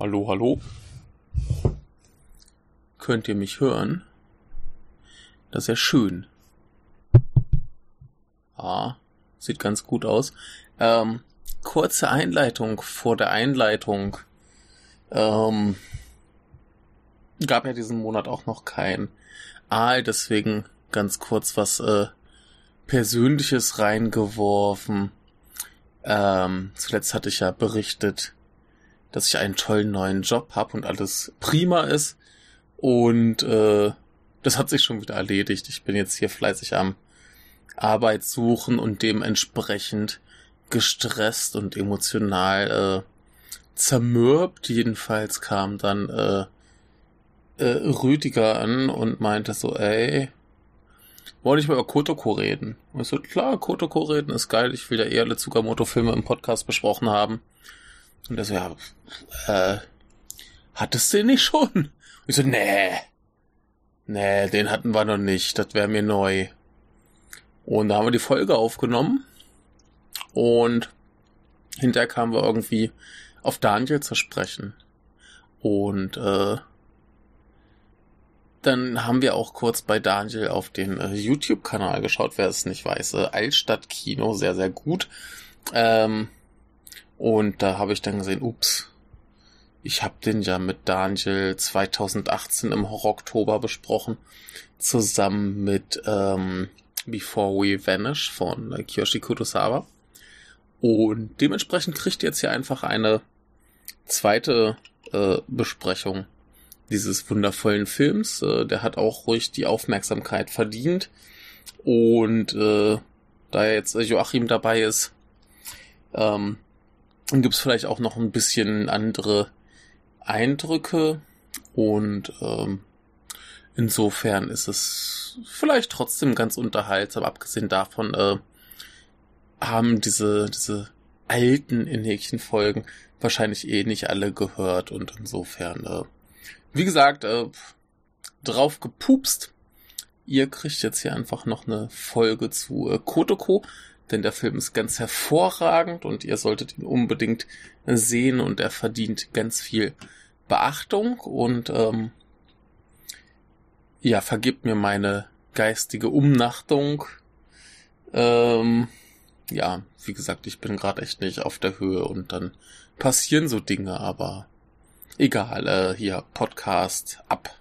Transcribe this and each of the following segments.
Hallo, hallo. Könnt ihr mich hören? Das ist ja schön. Ah, sieht ganz gut aus. Ähm, kurze Einleitung vor der Einleitung. Ähm, gab ja diesen Monat auch noch kein Aal, deswegen ganz kurz was äh, Persönliches reingeworfen. Ähm, zuletzt hatte ich ja berichtet, dass ich einen tollen neuen Job habe und alles prima ist. Und äh, das hat sich schon wieder erledigt. Ich bin jetzt hier fleißig am Arbeit suchen und dementsprechend gestresst und emotional äh, zermürbt. Jedenfalls kam dann äh, äh, Rüdiger an und meinte so, ey, wollte ich mal über Kotoko reden? Und ich so, klar, Kotoko reden ist geil. Ich will ja eher alle Tsukamoto-Filme im Podcast besprochen haben. Und er so, ja, äh, hattest du den nicht schon? Und ich so, nee, nee, den hatten wir noch nicht. Das wäre mir neu. Und da haben wir die Folge aufgenommen. Und hinterher kamen wir irgendwie auf Daniel zu sprechen. Und äh, dann haben wir auch kurz bei Daniel auf den äh, YouTube-Kanal geschaut, wer es nicht weiß. Äh, Altstadt Kino, sehr, sehr gut. Ähm, und da habe ich dann gesehen, ups, ich habe den ja mit Daniel 2018 im Horror-Oktober besprochen, zusammen mit ähm, Before We Vanish von äh, Kiyoshi Kurosawa. Und dementsprechend kriegt ihr jetzt hier einfach eine zweite äh, Besprechung dieses wundervollen Films. Äh, der hat auch ruhig die Aufmerksamkeit verdient. Und äh, da jetzt Joachim dabei ist, ähm, gibt es vielleicht auch noch ein bisschen andere Eindrücke. Und ähm, insofern ist es vielleicht trotzdem ganz unterhaltsam. Abgesehen davon äh, haben diese, diese alten in Folgen wahrscheinlich eh nicht alle gehört. Und insofern äh, wie gesagt, äh, drauf gepupst. Ihr kriegt jetzt hier einfach noch eine Folge zu äh, Kotoko, denn der Film ist ganz hervorragend und ihr solltet ihn unbedingt sehen und er verdient ganz viel Beachtung und ähm, ja, vergibt mir meine geistige Umnachtung. Ähm, ja, wie gesagt, ich bin gerade echt nicht auf der Höhe und dann passieren so Dinge, aber Egal, äh, hier Podcast ab.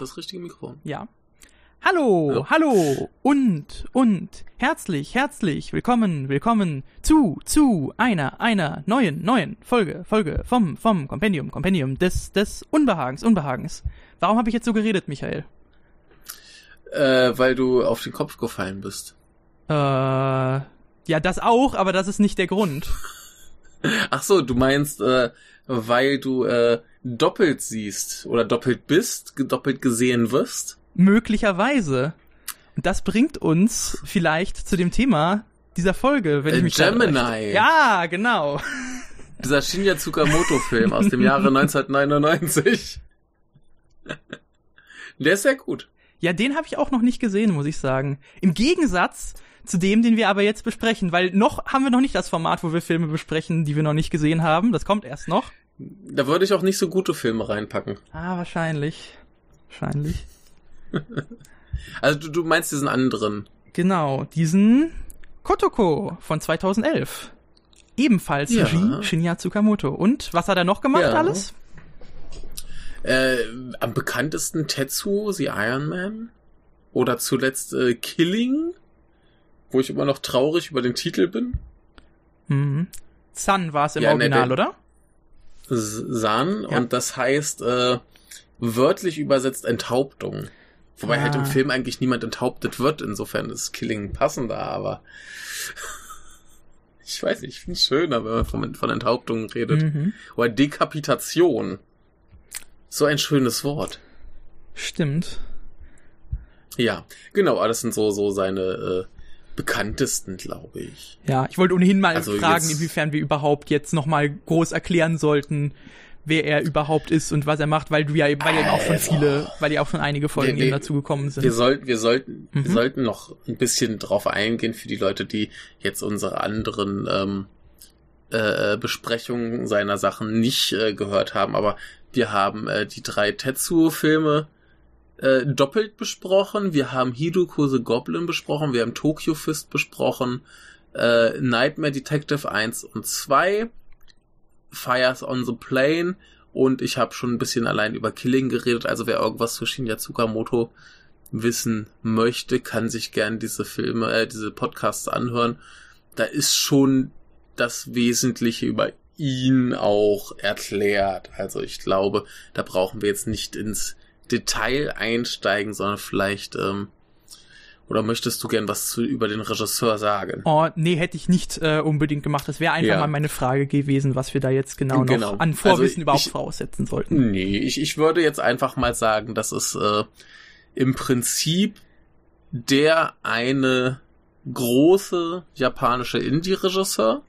Ist das richtige Mikrofon? Ja. Hallo, ja. hallo und, und herzlich, herzlich willkommen, willkommen zu, zu einer, einer neuen, neuen Folge, Folge vom, vom Kompendium, Kompendium des, des Unbehagens, Unbehagens. Warum habe ich jetzt so geredet, Michael? Äh, weil du auf den Kopf gefallen bist. Äh, ja, das auch, aber das ist nicht der Grund. Ach so, du meinst, äh, weil du äh, doppelt siehst oder doppelt bist, doppelt gesehen wirst? Möglicherweise. Und das bringt uns vielleicht zu dem Thema dieser Folge, wenn ich mich Gemini. Ja, genau. Dieser Shinya Tsukamoto-Film aus dem Jahre 1999. Der ist sehr gut. Ja, den habe ich auch noch nicht gesehen, muss ich sagen. Im Gegensatz zu dem, den wir aber jetzt besprechen, weil noch haben wir noch nicht das Format, wo wir Filme besprechen, die wir noch nicht gesehen haben. Das kommt erst noch. Da würde ich auch nicht so gute Filme reinpacken. Ah, wahrscheinlich. Wahrscheinlich. also du, du meinst diesen anderen? Genau, diesen Kotoko von 2011. Ebenfalls ja. Regie Shinya Tsukamoto. Und was hat er noch gemacht ja. alles? Äh, am bekanntesten Tetsuo, The Iron Man. Oder zuletzt äh, Killing, wo ich immer noch traurig über den Titel bin. Mhm. Sun war es im ja, Original, ne, oder? Sun, ja. und das heißt äh, wörtlich übersetzt Enthauptung. Wobei ah. halt im ah. Film eigentlich niemand enthauptet wird, insofern ist Killing passender, aber ich weiß nicht, ich finde es schöner, wenn man von, von Enthauptung redet. Mhm. Oder Dekapitation. So ein schönes Wort. Stimmt. Ja, genau, alles sind so, so seine äh, bekanntesten, glaube ich. Ja, ich wollte ohnehin mal Also fragen, jetzt- inwiefern wir überhaupt jetzt nochmal groß erklären sollten, wer er überhaupt ist und was er macht, weil du ja eben, weil ja eben auch schon viele, weil ja auch schon einige Folgen Wir- eben wir- dazu gekommen sind. Wir sollten, wir sollten, wir Mhm. sollten noch ein bisschen drauf eingehen für die Leute, die jetzt unsere anderen ähm, äh, Besprechungen seiner Sachen nicht äh, gehört haben. Aber wir haben äh, die drei Tetsuo-Filme äh, doppelt besprochen. Wir haben Hidoko the Goblin besprochen. Wir haben Tokyo Fist besprochen. Äh, Nightmare Detective 1 und 2. Fires on the Plane. Und ich habe schon ein bisschen allein über Killing geredet. Also wer irgendwas zu Shinya Tsukamoto wissen möchte, kann sich gern diese Filme, äh, diese Podcasts anhören. Da ist schon das Wesentliche über ihn auch erklärt. Also ich glaube, da brauchen wir jetzt nicht ins Detail einsteigen, sondern vielleicht, ähm, oder möchtest du gern was zu, über den Regisseur sagen? Oh, nee, hätte ich nicht äh, unbedingt gemacht. Das wäre einfach Ja. mal meine Frage gewesen, was wir da jetzt genau, Genau. noch an Vorwissen Also überhaupt ich- voraussetzen sollten. Nee, ich, ich würde jetzt einfach mal sagen, das ist äh, im Prinzip der eine große japanische Indie-Regisseur.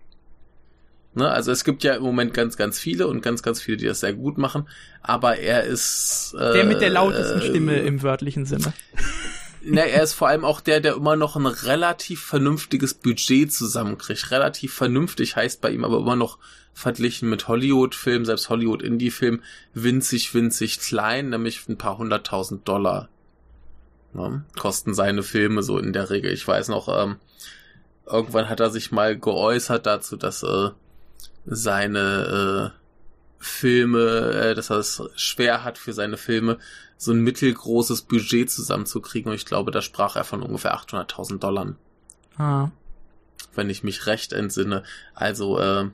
Ne, also es gibt ja im Moment ganz, ganz viele und ganz, ganz viele, die das sehr gut machen. Aber er ist äh, Der mit der lautesten äh, Stimme im wörtlichen Sinne. Na, er ist vor allem auch der, der immer noch ein relativ vernünftiges Budget zusammenkriegt. Relativ vernünftig heißt bei ihm aber immer noch verglichen mit Hollywood-Filmen, selbst Hollywood-Indie-Film, winzig, winzig klein, nämlich ein paar hunderttausend Dollar. Ne? Kosten seine Filme so in der Regel. Ich weiß noch, ähm, irgendwann hat er sich mal geäußert dazu, dass äh, seine äh, Filme, äh, dass er es schwer hat für seine Filme, so ein mittelgroßes Budget zusammenzukriegen. Und ich glaube, da sprach er von ungefähr 800.000 Dollar, Ah. wenn ich mich recht entsinne. Also, äh,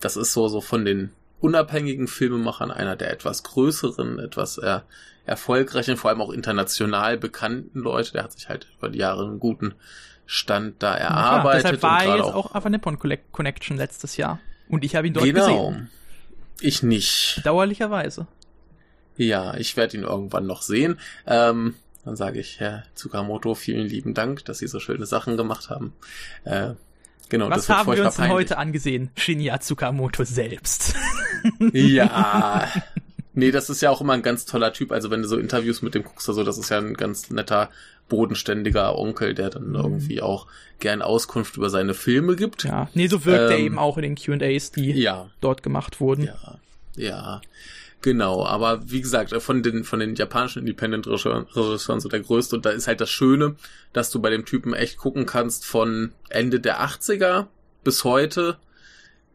das ist so, so von den unabhängigen Filmemachern einer der etwas größeren, etwas äh, erfolgreichen, vor allem auch international bekannten Leute. Der hat sich halt über die Jahre einen guten Stand da erarbeitet. deshalb war und er jetzt auch auf der Nippon Connection letztes Jahr. Und ich habe ihn dort genau. gesehen. Ich nicht. Dauerlicherweise. Ja, ich werde ihn irgendwann noch sehen. Ähm, dann sage ich, Herr Tsukamoto, vielen lieben Dank, dass Sie so schöne Sachen gemacht haben. Äh, genau, Was das haben wir uns denn heute angesehen? Shinya Tsukamoto selbst. Ja. Nee, das ist ja auch immer ein ganz toller Typ. Also wenn du so Interviews mit dem guckst, also das ist ja ein ganz netter, bodenständiger Onkel, der dann irgendwie auch gern Auskunft über seine Filme gibt. ja, nee, so wirkt er Ähm, eben auch in den Q&As, die Ja, dort gemacht wurden. Ja, ja, genau. Aber wie gesagt, von den von den japanischen Independent-Regisseuren so der größte. Und da ist halt das Schöne, dass du bei dem Typen echt gucken kannst von Ende der 80er bis heute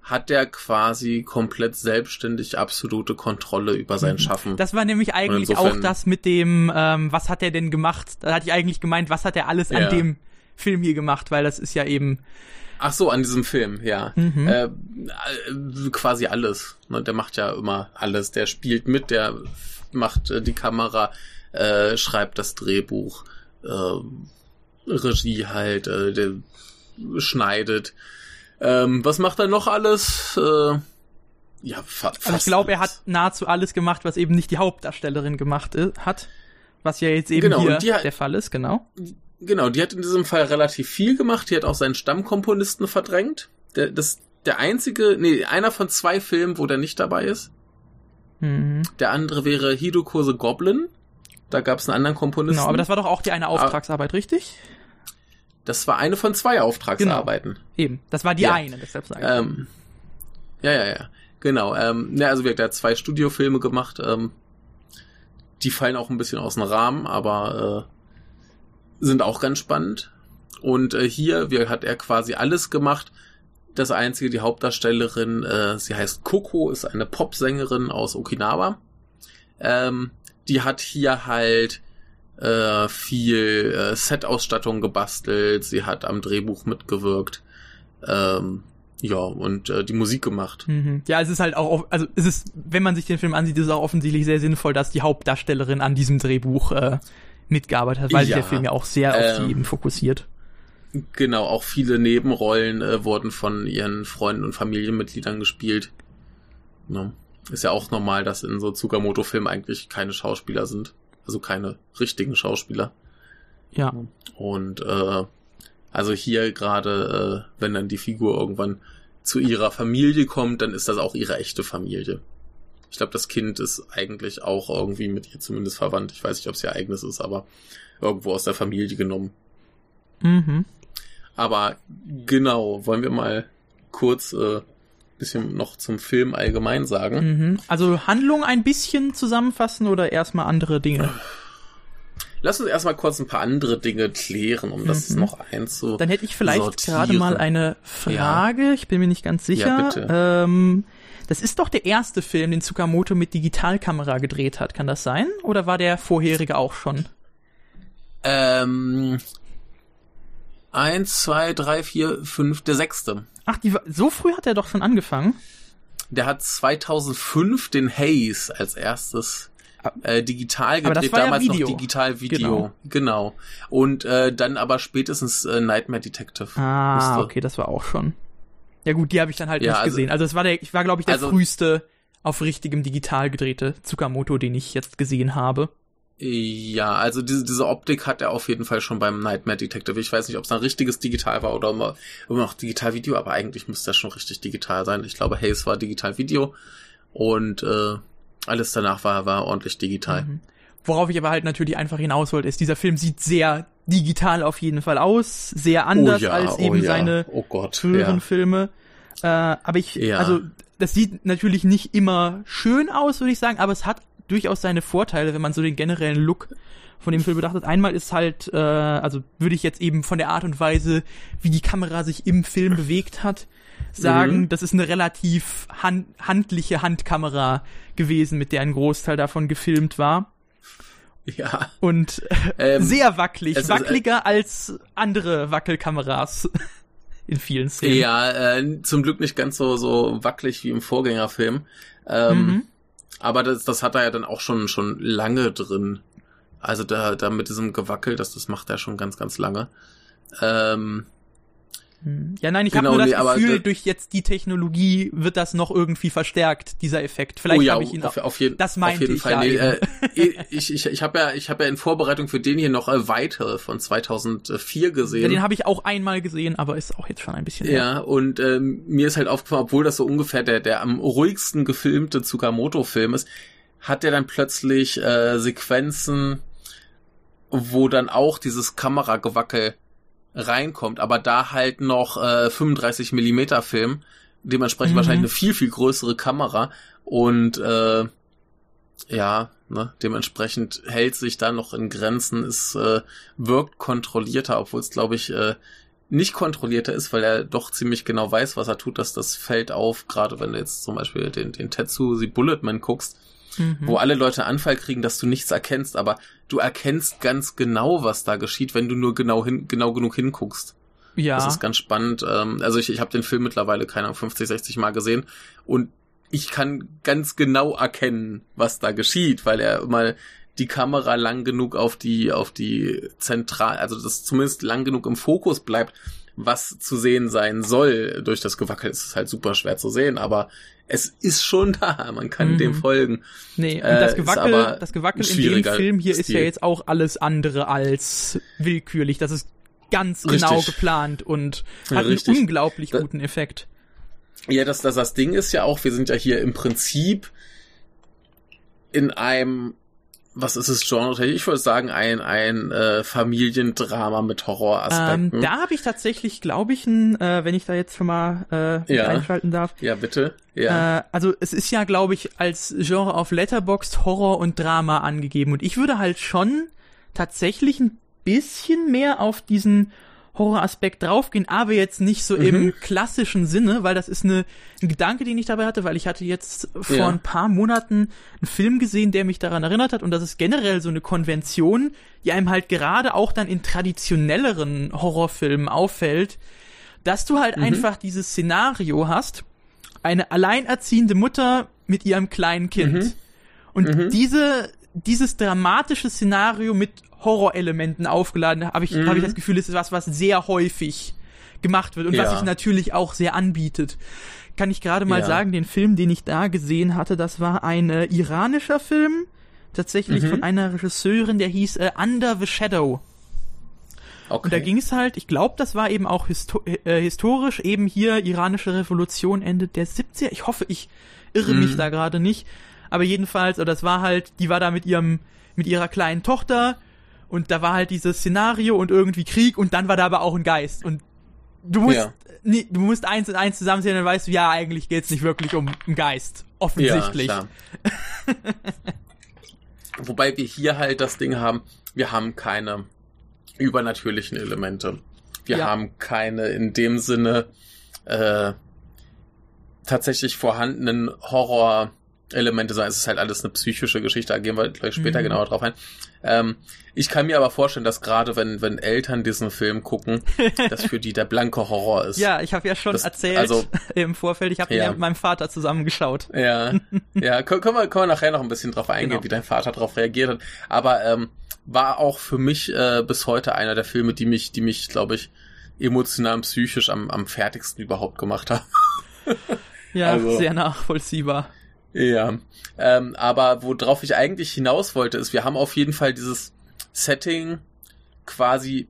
hat der quasi komplett selbstständig absolute Kontrolle über sein Schaffen. Das war nämlich eigentlich insofern- auch das mit dem, ähm, was hat er denn gemacht? Da hatte ich eigentlich gemeint, was hat er alles Ja. an dem Film hier gemacht, weil das ist ja eben, Ach so, an diesem Film, ja. Mhm. Äh, äh, quasi alles. Ne, der macht ja immer alles. Der spielt mit, der macht äh, die Kamera, äh, schreibt das Drehbuch, äh, Regie halt, äh, der schneidet. Ähm, was macht er noch alles? Äh, ja, fa fast also ich glaube, er hat nahezu alles gemacht, was eben nicht die Hauptdarstellerin gemacht i- hat. Was ja jetzt eben Genau, hier die der Fall ist, genau. Genau, die hat in diesem Fall relativ viel gemacht. Die hat auch seinen Stammkomponisten verdrängt. Der, das, der einzige, nee, einer von zwei Filmen, wo der nicht dabei ist. Mhm. Der andere wäre Hidoko the Goblin. Da gab es einen anderen Komponisten. Genau, aber das war doch auch die eine Auftragsarbeit, richtig? Das war eine von zwei Auftragsarbeiten. Eben, das war die Ja. eine, deshalb sage ich. Ähm, ja, ja, ja. Genau. Ähm, ja, also er hat zwei Studiofilme gemacht. Ähm, die fallen auch ein bisschen aus dem Rahmen, aber äh, sind auch ganz spannend. Und äh, hier wie, hat er quasi alles gemacht. Das einzige, die Hauptdarstellerin, äh, sie heißt Coco, ist eine Popsängerin aus Okinawa. Ähm, die hat hier halt äh, viel äh, Set-Ausstattung gebastelt. Sie hat am Drehbuch mitgewirkt. Ähm, ja, und äh, die Musik gemacht. Mhm. Ja, es ist halt auch, also es ist, wenn man sich den Film ansieht, ist es auch offensichtlich sehr sinnvoll, dass die Hauptdarstellerin an diesem Drehbuch äh, mitgearbeitet hat, weil sich Ja. der Film ja auch sehr auf Ähm, sie eben fokussiert. Genau, auch viele Nebenrollen äh, wurden von ihren Freunden und Familienmitgliedern gespielt. Ne? Ist ja auch normal, dass in so Tsukamoto-Filmen eigentlich keine Schauspieler sind. Also keine richtigen Schauspieler. Ja. Und äh, Also hier gerade, äh, wenn dann die Figur irgendwann zu ihrer Familie kommt, dann ist das auch ihre echte Familie. Ich glaube, das Kind ist eigentlich auch irgendwie mit ihr zumindest verwandt. Ich weiß nicht, ob es ihr eigenes ist, aber irgendwo aus der Familie genommen. Mhm. Aber genau, wollen wir mal kurz äh, bisschen noch zum Film allgemein sagen. Mhm. Also Handlung ein bisschen zusammenfassen oder erstmal andere Dinge? Lass uns erstmal kurz ein paar andere Dinge klären, um das Mhm. noch einzu. Dann hätte ich vielleicht sortieren. gerade mal eine Frage. Ich bin mir nicht ganz sicher. Ja. Ähm, das ist doch der erste Film, den Tsukamoto mit Digitalkamera gedreht hat. Kann das sein? Oder war der vorherige auch schon? Ähm, eins, zwei, drei, vier, fünf, der sechste. Ach, die, so früh hat er doch schon angefangen. Der hat 2005 den Haze als erstes äh, digital Aber das gedreht, war ja damals Video. noch digital Video. Genau. Genau. Und äh, dann aber spätestens äh, Nightmare Detective. Ah, musste. okay, das war auch schon. Ja gut, die habe ich dann halt Ja, nicht also- gesehen. Also es war der, ich war glaube ich der Also- früheste auf richtigem digital gedrehte Tsukamoto, den ich jetzt gesehen habe. Ja, also diese, diese Optik hat er auf jeden Fall schon beim Nightmare Detective. Ich weiß nicht, ob es ein richtiges Digital war oder immer, immer noch Digital-Video, aber eigentlich müsste das schon richtig digital sein. Ich glaube, Haze war Digital-Video und äh, alles danach war, war ordentlich digital. Mhm. Worauf ich aber halt natürlich einfach hinaus wollte, ist, dieser Film sieht sehr digital auf jeden Fall aus, sehr anders oh ja, als oh eben ja. seine oh Gott, früheren ja. Filme. Äh, aber ich, also das sieht natürlich nicht immer schön aus, würde ich sagen, aber es hat durchaus seine Vorteile, wenn man so den generellen Look von dem Film betrachtet. Einmal ist halt, äh, also würde ich jetzt eben von der Art und Weise, wie die Kamera sich im Film bewegt hat, sagen, Mhm. das ist eine relativ hand handliche Handkamera gewesen, mit der ein Großteil davon gefilmt war. Ja, Und ähm, sehr wackelig, es wackeliger als andere Wackelkameras in vielen Szenen. ja, äh, zum Glück nicht ganz so so wackelig wie im Vorgängerfilm. Ähm, Mhm. Aber das, das hat er ja dann auch schon schon lange drin. Also da, da mit diesem Gewackel, das, das macht er schon ganz, ganz lange. Ähm, Hm. Ja, nein, ich Genau, habe nur das nee, Gefühl, durch jetzt die Technologie wird das noch irgendwie verstärkt, dieser Effekt. Vielleicht oh ja, habe ich ihn auf, auf jeden, das auf meinte jeden ich Fall. ja Nee, äh, ich ich, ich habe ja, ich hab ja in Vorbereitung für den hier noch äh, Weite von 2004 gesehen. Ja, den habe ich auch einmal gesehen, aber ist auch jetzt schon ein bisschen. Ja, und ähm, mir ist halt aufgefallen, obwohl das so ungefähr der, der am ruhigsten gefilmte Tsukamoto-Film ist, hat er dann plötzlich äh, Sequenzen, wo dann auch dieses Kameragewackel reinkommt, aber da halt noch äh, 35 Millimeter Film, dementsprechend Mhm. wahrscheinlich eine viel, viel größere Kamera und äh, ja, ne, dementsprechend hält sich da noch in Grenzen, es äh, wirkt kontrollierter, obwohl es, glaube ich, äh, nicht kontrollierter ist, weil er doch ziemlich genau weiß, was er tut, dass das fällt auf, gerade wenn du jetzt zum Beispiel den, den Tetsu The Bulletman guckst, Mhm. wo alle Leute Anfall kriegen, dass du nichts erkennst, aber du erkennst ganz genau, was da geschieht, wenn du nur genau hin, genau genug hinguckst. ja. Das ist ganz spannend. Ähm, also ich, ich habe den Film mittlerweile, keine Ahnung, 50, 60 Mal gesehen und ich kann ganz genau erkennen, was da geschieht, weil er mal die Kamera lang genug auf die, auf die zentral, also das zumindest lang genug im Fokus bleibt, was zu sehen sein soll. Durch das Gewackel ist es halt super schwer zu sehen, aber es ist schon da, man kann Mhm. dem folgen. Nee, und Äh, das ist Gewackel, das Gewackel in dem Film hier ist Stil. ja jetzt auch alles andere als willkürlich. Das ist ganz Richtig. genau geplant und hat richtig. einen unglaublich Da- guten Effekt. Ja, das, das, das Ding ist ja auch, wir sind ja hier im Prinzip in einem, was ist es, Genre? Ich würde sagen, ein, ein äh, Familiendrama mit Ähm, Horroraspekten. da habe ich tatsächlich, glaube ich, ein, äh, wenn ich da jetzt schon mal äh, Ja. einschalten darf. ja, bitte. Ja. Äh, also es ist ja, glaube ich, als Genre auf Letterboxd Horror und Drama angegeben. Und ich würde halt schon tatsächlich ein bisschen mehr auf diesen Horroraspekt draufgehen, aber jetzt nicht so Mhm. im klassischen Sinne, weil das ist eine, ein Gedanke, den ich dabei hatte, weil ich hatte jetzt vor Ja. ein paar Monaten einen Film gesehen, der mich daran erinnert hat und das ist generell so eine Konvention, die einem halt gerade auch dann in traditionelleren Horrorfilmen auffällt, dass du halt Mhm. einfach dieses Szenario hast, eine alleinerziehende Mutter mit ihrem kleinen Kind. Mhm. Und Mhm. diese, dieses dramatische Szenario mit Horrorelementen aufgeladen, habe ich, Mhm. habe ich das Gefühl, ist was, was sehr häufig gemacht wird und was Ja. sich natürlich auch sehr anbietet. Kann ich gerade mal Ja. sagen, den Film, den ich da gesehen hatte, das war ein äh, iranischer Film, tatsächlich Mhm. von einer Regisseurin, der hieß äh, Under the Shadow. Okay. Und da ging es halt, ich glaube, das war eben auch histo äh, historisch, eben hier iranische Revolution Ende der 70er. Ich hoffe, ich irre mm. mich mhm. da gerade nicht. Aber jedenfalls, oder das war halt, die war da mit ihrem, mit ihrer kleinen Tochter und da war halt dieses Szenario und irgendwie Krieg und dann war da aber auch ein Geist und du musst, ja. nee, du musst eins und eins zusammenzählen, dann weißt du, ja, eigentlich geht's nicht wirklich um einen Geist. Offensichtlich. Ja, Wobei wir hier halt das Ding haben, wir haben keine übernatürlichen Elemente. Wir ja. haben keine in dem Sinne äh, tatsächlich vorhandenen Horror-Elemente, sondern es ist halt alles eine psychische Geschichte, da gehen wir gleich später mhm. genauer drauf ein. Ähm, ich kann mir aber vorstellen, dass gerade wenn, wenn Eltern diesen Film gucken, das für die der blanke Horror ist. Ja, ich habe ja schon das, erzählt also, im Vorfeld, ich habe ja. mit meinem Vater zusammengeschaut. Ja, ja können, können, wir, können wir nachher noch ein bisschen drauf eingehen, genau. wie dein Vater darauf reagiert hat. Aber ähm, war auch für mich äh, bis heute einer der Filme, die mich, die mich, glaube ich, emotional und psychisch am, am fertigsten überhaupt gemacht haben. ja, also, sehr nachvollziehbar. Ja, ähm, aber worauf ich eigentlich hinaus wollte, ist, wir haben auf jeden Fall dieses Setting quasi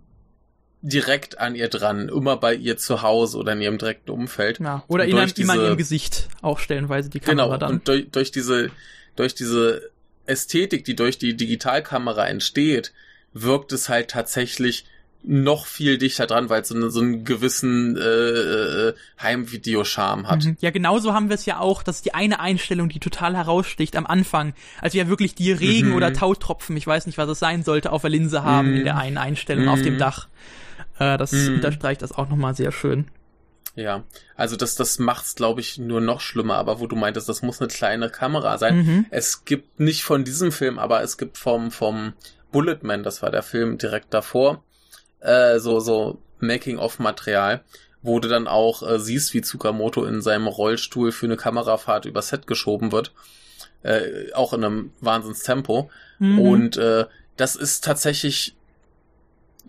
direkt an ihr dran, immer bei ihr zu Hause oder in ihrem direkten Umfeld. Ja, oder in einem, diese, immer in ihrem Gesicht auch stellenweise die Kamera genau, dann. Und durch, durch diese, durch diese Ästhetik, die durch die Digitalkamera entsteht, wirkt es halt tatsächlich noch viel dichter dran, weil es so, eine, so einen gewissen äh, äh, Heimvideoscharme hat. Mhm. Ja, genauso haben wir es ja auch, dass die eine Einstellung, die total heraussticht am Anfang, als wir ja wirklich die Regen mhm. oder Tautropfen, ich weiß nicht, was es sein sollte, auf der Linse haben mhm. in der einen Einstellung auf dem mhm. Dach. Äh, das mhm. unterstreicht das auch nochmal sehr schön. Ja, also das, das macht's, glaube ich, nur noch schlimmer. Aber wo du meintest, das muss eine kleine Kamera sein. Mhm. Es gibt nicht von diesem Film, aber es gibt vom, vom Bulletman, das war der Film direkt davor, äh, so, so Making-of-Material, wo du dann auch äh, siehst, wie Tsukamoto in seinem Rollstuhl für eine Kamerafahrt über Set geschoben wird. Äh, auch in einem Wahnsinnstempo. Mhm. Und äh, das ist tatsächlich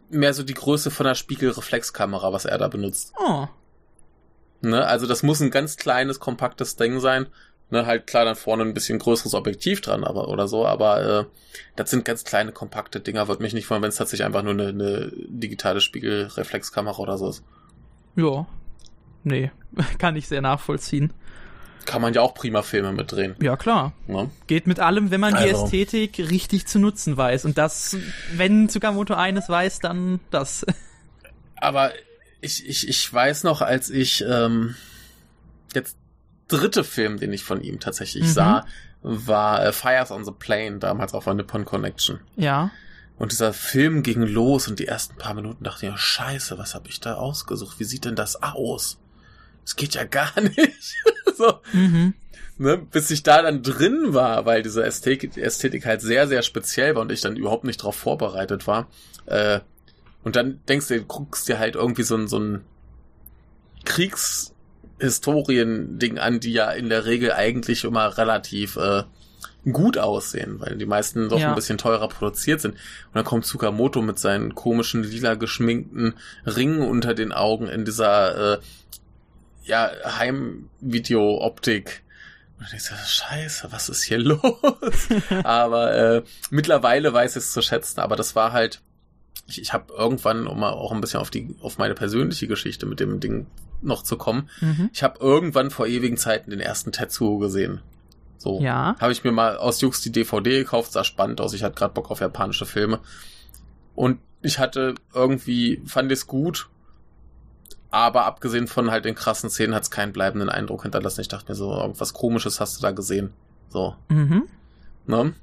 mehr so die Größe von der Spiegelreflexkamera, was er da benutzt. Oh. Ne? Also das muss ein ganz kleines, kompaktes Ding sein. Ne, halt klar dann vorne ein bisschen größeres Objektiv dran, aber oder so, aber äh, das sind ganz kleine, kompakte Dinger. Würde mich nicht freuen, wenn es tatsächlich einfach nur eine, eine digitale Spiegelreflexkamera oder so ist. Ja. Nee, kann ich sehr nachvollziehen. Kann man ja auch prima Filme mitdrehen. Ja, klar. Ja. Geht mit allem, wenn man also. die Ästhetik richtig zu nutzen weiß. Und das, wenn Tsukamoto eines weiß, dann das. Aber ich, ich, ich weiß noch, als ich ähm, jetzt dritte Film, den ich von ihm tatsächlich mhm. sah, war äh, Fires on the Plane, damals auf der Nippon Connection. Ja. Und dieser Film ging los und die ersten paar Minuten dachte ich, ja, scheiße, was habe ich da ausgesucht? Wie sieht denn das aus? Es geht ja gar nicht. so. Mhm. Ne, bis ich da dann drin war, weil diese Ästhetik, Ästhetik halt sehr, sehr speziell war und ich dann überhaupt nicht darauf vorbereitet war. Äh, und dann denkst du, du guckst dir halt irgendwie so ein, so ein Kriegs- Historien-Ding an, die ja in der Regel eigentlich immer relativ äh, gut aussehen, weil die meisten doch ja. ein bisschen teurer produziert sind. Und dann kommt Tsukamoto mit seinen komischen lila geschminkten Ringen unter den Augen in dieser äh, ja, Heimvideo-Optik. Und ich so, scheiße, was ist hier los? aber äh, mittlerweile weiß ich es zu schätzen, aber das war halt, ich, ich habe irgendwann, um mal auch ein bisschen auf die, auf meine persönliche Geschichte mit dem Ding noch zu kommen. Mhm. Ich habe irgendwann vor ewigen Zeiten den ersten Tetsuo gesehen. So. Ja. Habe ich mir mal aus Jux die DVD gekauft, sah spannend aus. Ich hatte gerade Bock auf japanische Filme. Und ich hatte irgendwie, fand es gut, aber abgesehen von halt den krassen Szenen hat es keinen bleibenden Eindruck hinterlassen. Ich dachte mir so, irgendwas komisches hast du da gesehen. So. Mhm. Ne?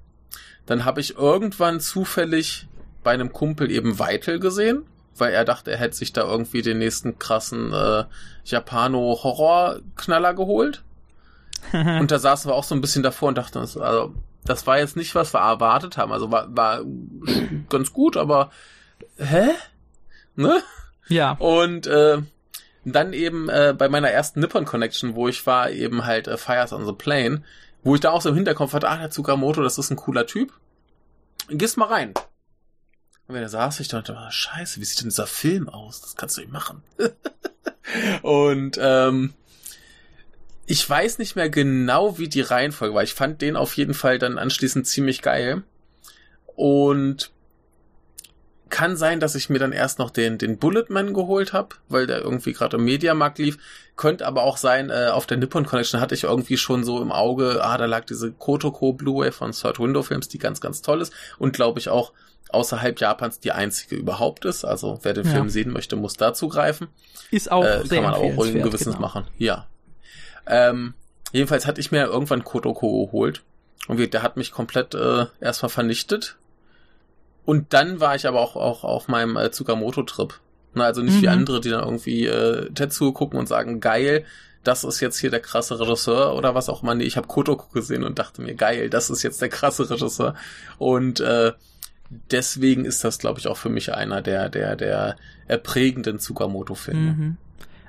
Dann habe ich irgendwann zufällig bei einem Kumpel eben Weitel gesehen weil er dachte, er hätte sich da irgendwie den nächsten krassen äh, Japano-Horror-Knaller geholt. und da saßen wir auch so ein bisschen davor und dachten uns, also das war jetzt nicht, was wir erwartet haben. Also war, war ganz gut, aber hä? Ne? Ja. Und äh, dann eben äh, bei meiner ersten Nippon Connection, wo ich war, eben halt äh, Fires on the Plane, wo ich da auch so im Hinterkopf hatte, ah, der Tsukamoto, das ist ein cooler Typ. Gehst mal rein. Und wenn er saß, ich dachte, oh, scheiße, wie sieht denn dieser Film aus? Das kannst du nicht machen. und ähm, ich weiß nicht mehr genau, wie die Reihenfolge war. Ich fand den auf jeden Fall dann anschließend ziemlich geil. Und kann sein, dass ich mir dann erst noch den, den Bulletman geholt habe, weil der irgendwie gerade im Mediamarkt lief. Könnte aber auch sein, äh, auf der Nippon Connection hatte ich irgendwie schon so im Auge, ah, da lag diese Kotoko Blu-ray von Third Window Films, die ganz, ganz toll ist und glaube ich auch außerhalb Japans die einzige überhaupt ist. Also wer den ja. Film sehen möchte, muss dazu greifen. Ist auch äh, sehr Kann man auch ruhigen Gewissens genau. machen. Ja. Ähm, jedenfalls hatte ich mir irgendwann Kotoko geholt und der hat mich komplett äh, erstmal vernichtet und dann war ich aber auch, auch auf meinem äh, Tsukamoto-Trip. also nicht mhm. wie andere, die dann irgendwie äh, Tetsuo gucken und sagen, geil, das ist jetzt hier der krasse Regisseur oder was auch immer. Nee, ich habe Kotoko gesehen und dachte mir, geil, das ist jetzt der krasse Regisseur. Und äh, deswegen ist das, glaube ich, auch für mich einer der, der, der prägenden Tsukamoto-Filme. Mhm.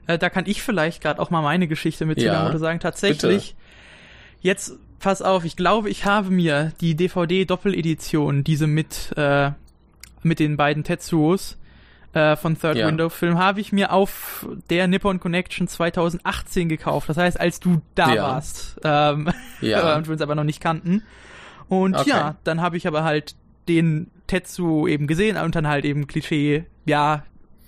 Äh, da kann ich vielleicht gerade auch mal meine Geschichte mit Tsukamoto ja, sagen. Tatsächlich, bitte. jetzt pass auf, ich glaube, ich habe mir die DVD-Doppeledition, diese mit, äh, mit den beiden Tetsuos äh, von Third ja. Window Film, habe ich mir auf der Nippon Connection 2018 gekauft. Das heißt, als du da ja. warst. Ähm, ja. und wir uns aber noch nicht kannten. Und okay. ja, dann habe ich aber halt den Tetsu eben gesehen und dann halt eben Klischee, ja,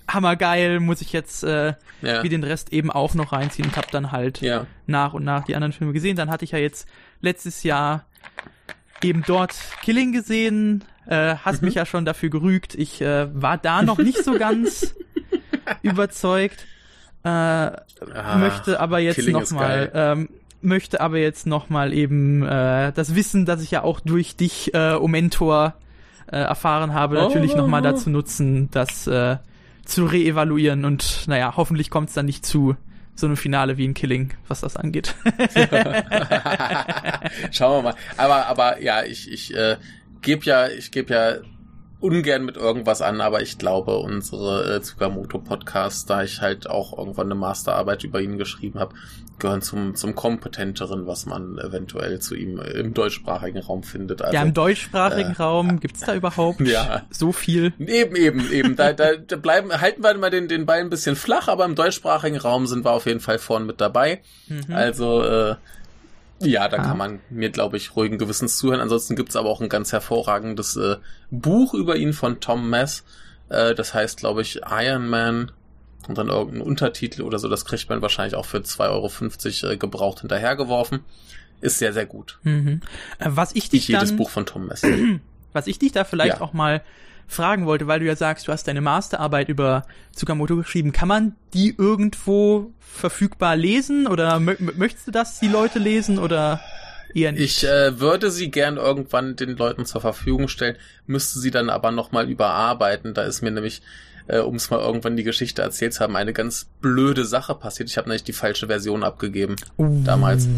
hammergeil, muss ich jetzt äh, ja. wie den Rest eben auch noch reinziehen und habe dann halt ja. nach und nach die anderen Filme gesehen. Dann hatte ich ja jetzt letztes Jahr eben dort Killing gesehen, äh, hast mhm. mich ja schon dafür gerügt. Ich äh, war da noch nicht so ganz überzeugt. Äh, ah, möchte aber jetzt nochmal ähm, möchte aber jetzt nochmal eben äh, das Wissen, das ich ja auch durch dich, äh, O Mentor, äh, erfahren habe, oh. natürlich nochmal dazu nutzen, das äh, zu reevaluieren und naja, hoffentlich kommt es dann nicht zu so einem Finale wie ein Killing, was das angeht. Schauen wir mal. Aber, aber ja, ich, ich äh, gebe ja, ich gebe ja ungern mit irgendwas an, aber ich glaube, unsere äh, Tsukamoto-Podcasts, da ich halt auch irgendwann eine Masterarbeit über ihn geschrieben habe, gehören zum, zum kompetenteren, was man eventuell zu ihm im deutschsprachigen Raum findet. Also, ja, im deutschsprachigen äh, Raum gibt's da überhaupt ja. so viel? Eben, eben, eben. Da, da, da bleiben, halten wir mal den, den Ball ein bisschen flach, aber im deutschsprachigen Raum sind wir auf jeden Fall vorn mit dabei. Mhm. Also, äh, ja, da ah. kann man mir, glaube ich, ruhigen Gewissens zuhören. Ansonsten gibt's aber auch ein ganz hervorragendes äh, Buch über ihn von Tom Mess. Äh, das heißt, glaube ich, Iron Man und dann irgendein Untertitel oder so. Das kriegt man wahrscheinlich auch für 2,50 Euro äh, gebraucht hinterhergeworfen. Ist sehr, sehr gut. Mhm. Äh, was ich dich Nicht jedes Buch von Tom Mess. Was ich dich da vielleicht ja. auch mal fragen wollte, weil du ja sagst, du hast deine Masterarbeit über Tsukamoto geschrieben. Kann man die irgendwo verfügbar lesen oder möchtest du das die Leute lesen oder eher nicht? Ich äh, würde sie gern irgendwann den Leuten zur Verfügung stellen, müsste sie dann aber nochmal überarbeiten. Da ist mir nämlich äh, um es mal irgendwann die Geschichte erzählt zu haben, eine ganz blöde Sache passiert. Ich habe nämlich die falsche Version abgegeben uh. damals.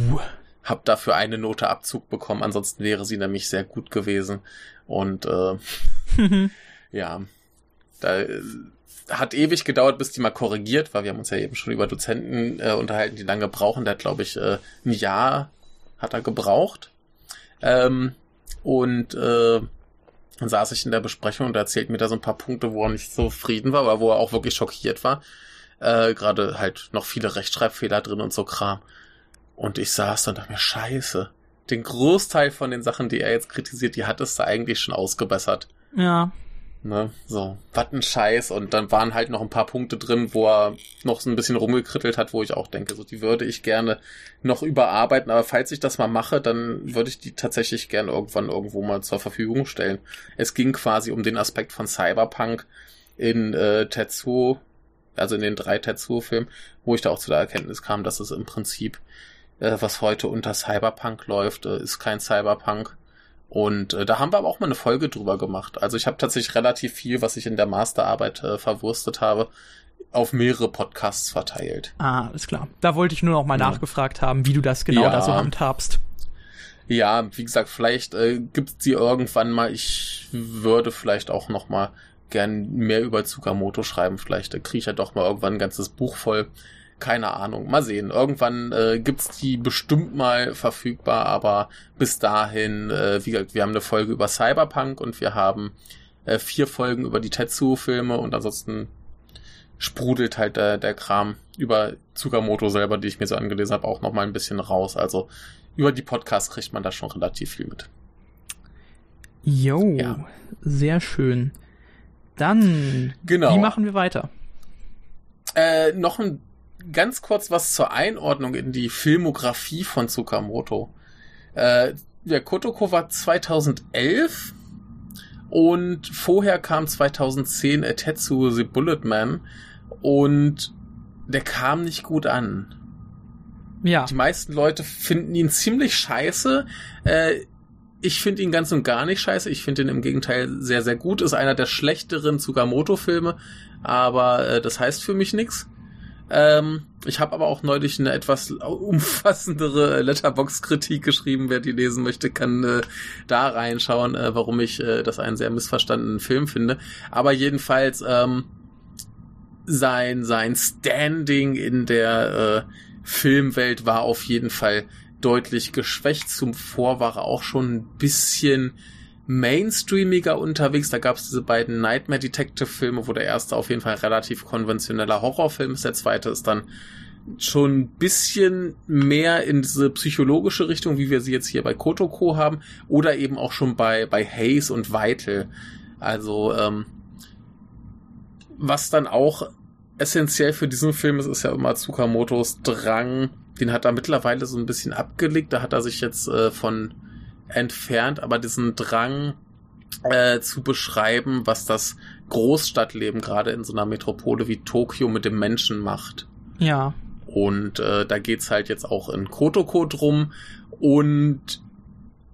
Hab dafür eine Note Abzug bekommen, ansonsten wäre sie nämlich sehr gut gewesen. Und äh, ja, da äh, hat ewig gedauert, bis die mal korrigiert war. Wir haben uns ja eben schon über Dozenten äh, unterhalten, die lange brauchen. Hat, glaube ich, äh, ein Jahr hat er gebraucht. Ähm, und äh, dann saß ich in der Besprechung und er erzählt mir da so ein paar Punkte, wo er nicht zufrieden war, aber wo er auch wirklich schockiert war. Äh, Gerade halt noch viele Rechtschreibfehler drin und so Kram. Und ich saß da und dachte mir, scheiße den Großteil von den Sachen, die er jetzt kritisiert, die hat es da eigentlich schon ausgebessert. Ja. Ne, so, was ein Scheiß. Und dann waren halt noch ein paar Punkte drin, wo er noch so ein bisschen rumgekrittelt hat, wo ich auch denke, so, die würde ich gerne noch überarbeiten. Aber falls ich das mal mache, dann würde ich die tatsächlich gerne irgendwann irgendwo mal zur Verfügung stellen. Es ging quasi um den Aspekt von Cyberpunk in äh, Tetsuo, also in den drei Tetsuo-Filmen, wo ich da auch zu der Erkenntnis kam, dass es im Prinzip äh, was heute unter Cyberpunk läuft, äh, ist kein Cyberpunk. Und äh, da haben wir aber auch mal eine Folge drüber gemacht. Also ich habe tatsächlich relativ viel, was ich in der Masterarbeit äh, verwurstet habe, auf mehrere Podcasts verteilt. Ah, ist klar. Da wollte ich nur noch mal ja. nachgefragt haben, wie du das genau ja. da so handhabst. Ja, wie gesagt, vielleicht äh, gibt sie irgendwann mal. Ich würde vielleicht auch noch mal gern mehr über Tsukamoto schreiben. Vielleicht äh, kriege ich ja doch mal irgendwann ein ganzes Buch voll. Keine Ahnung. Mal sehen. Irgendwann äh, gibt's die bestimmt mal verfügbar, aber bis dahin, äh, wie gesagt, wir haben eine Folge über Cyberpunk und wir haben äh, vier Folgen über die Tetsuo-Filme und ansonsten sprudelt halt der, der Kram über Tsukamoto selber, die ich mir so angelesen habe, auch noch mal ein bisschen raus. Also über die Podcasts kriegt man da schon relativ viel mit. Jo, ja. sehr schön. Dann, Genau. wie machen wir weiter? Äh, noch ein ganz kurz was zur Einordnung in die Filmografie von Tsukamoto. Äh, der Kotoko war 2011 und vorher kam 2010 Etetsu the Bullet Man und der kam nicht gut an. Ja, Die meisten Leute finden ihn ziemlich scheiße. Äh, ich finde ihn ganz und gar nicht scheiße. Ich finde ihn im Gegenteil sehr, sehr gut. Ist einer der schlechteren Tsukamoto-Filme, aber äh, das heißt für mich nichts. Ähm, ich habe aber auch neulich eine etwas umfassendere Letterbox-Kritik geschrieben. Wer die lesen möchte, kann äh, da reinschauen, äh, warum ich äh, das einen sehr missverstandenen Film finde. Aber jedenfalls ähm, sein sein Standing in der äh, Filmwelt war auf jeden Fall deutlich geschwächt. Zuvor war er auch schon ein bisschen mainstreamiger unterwegs. Da gab es diese beiden Nightmare Detective Filme, wo der erste auf jeden Fall relativ konventioneller Horrorfilm ist. Der zweite ist dann schon ein bisschen mehr in diese psychologische Richtung, wie wir sie jetzt hier bei Kotoko haben, oder eben auch schon bei, bei Hayes und Vital. Also, ähm, was dann auch essentiell für diesen Film ist, ist ja immer Tsukamotos Drang. Den hat er mittlerweile so ein bisschen abgelegt. Da hat er sich jetzt äh, von entfernt, aber diesen Drang äh, zu beschreiben, was das Großstadtleben gerade in so einer Metropole wie Tokio mit dem Menschen macht. ja, Und äh, da geht's halt jetzt auch in Kotoko drum. Und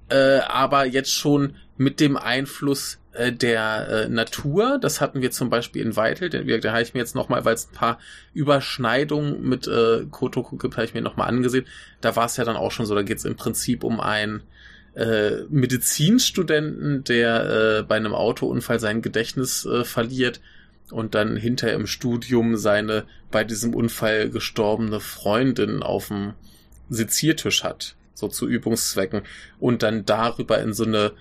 äh, aber jetzt schon mit dem Einfluss äh, der äh, Natur. Das hatten wir zum Beispiel in. Den, da habe ich mir jetzt nochmal, weil es ein paar Überschneidungen mit äh, Kotoko gibt, habe ich mir nochmal angesehen. Da war es ja dann auch schon so, da geht's im Prinzip um einen äh, Medizinstudenten, der äh, bei einem Autounfall sein Gedächtnis äh, verliert und dann hinterher im Studium seine bei diesem Unfall gestorbene Freundin auf dem Seziertisch hat, so zu Übungszwecken, und dann darüber in so eine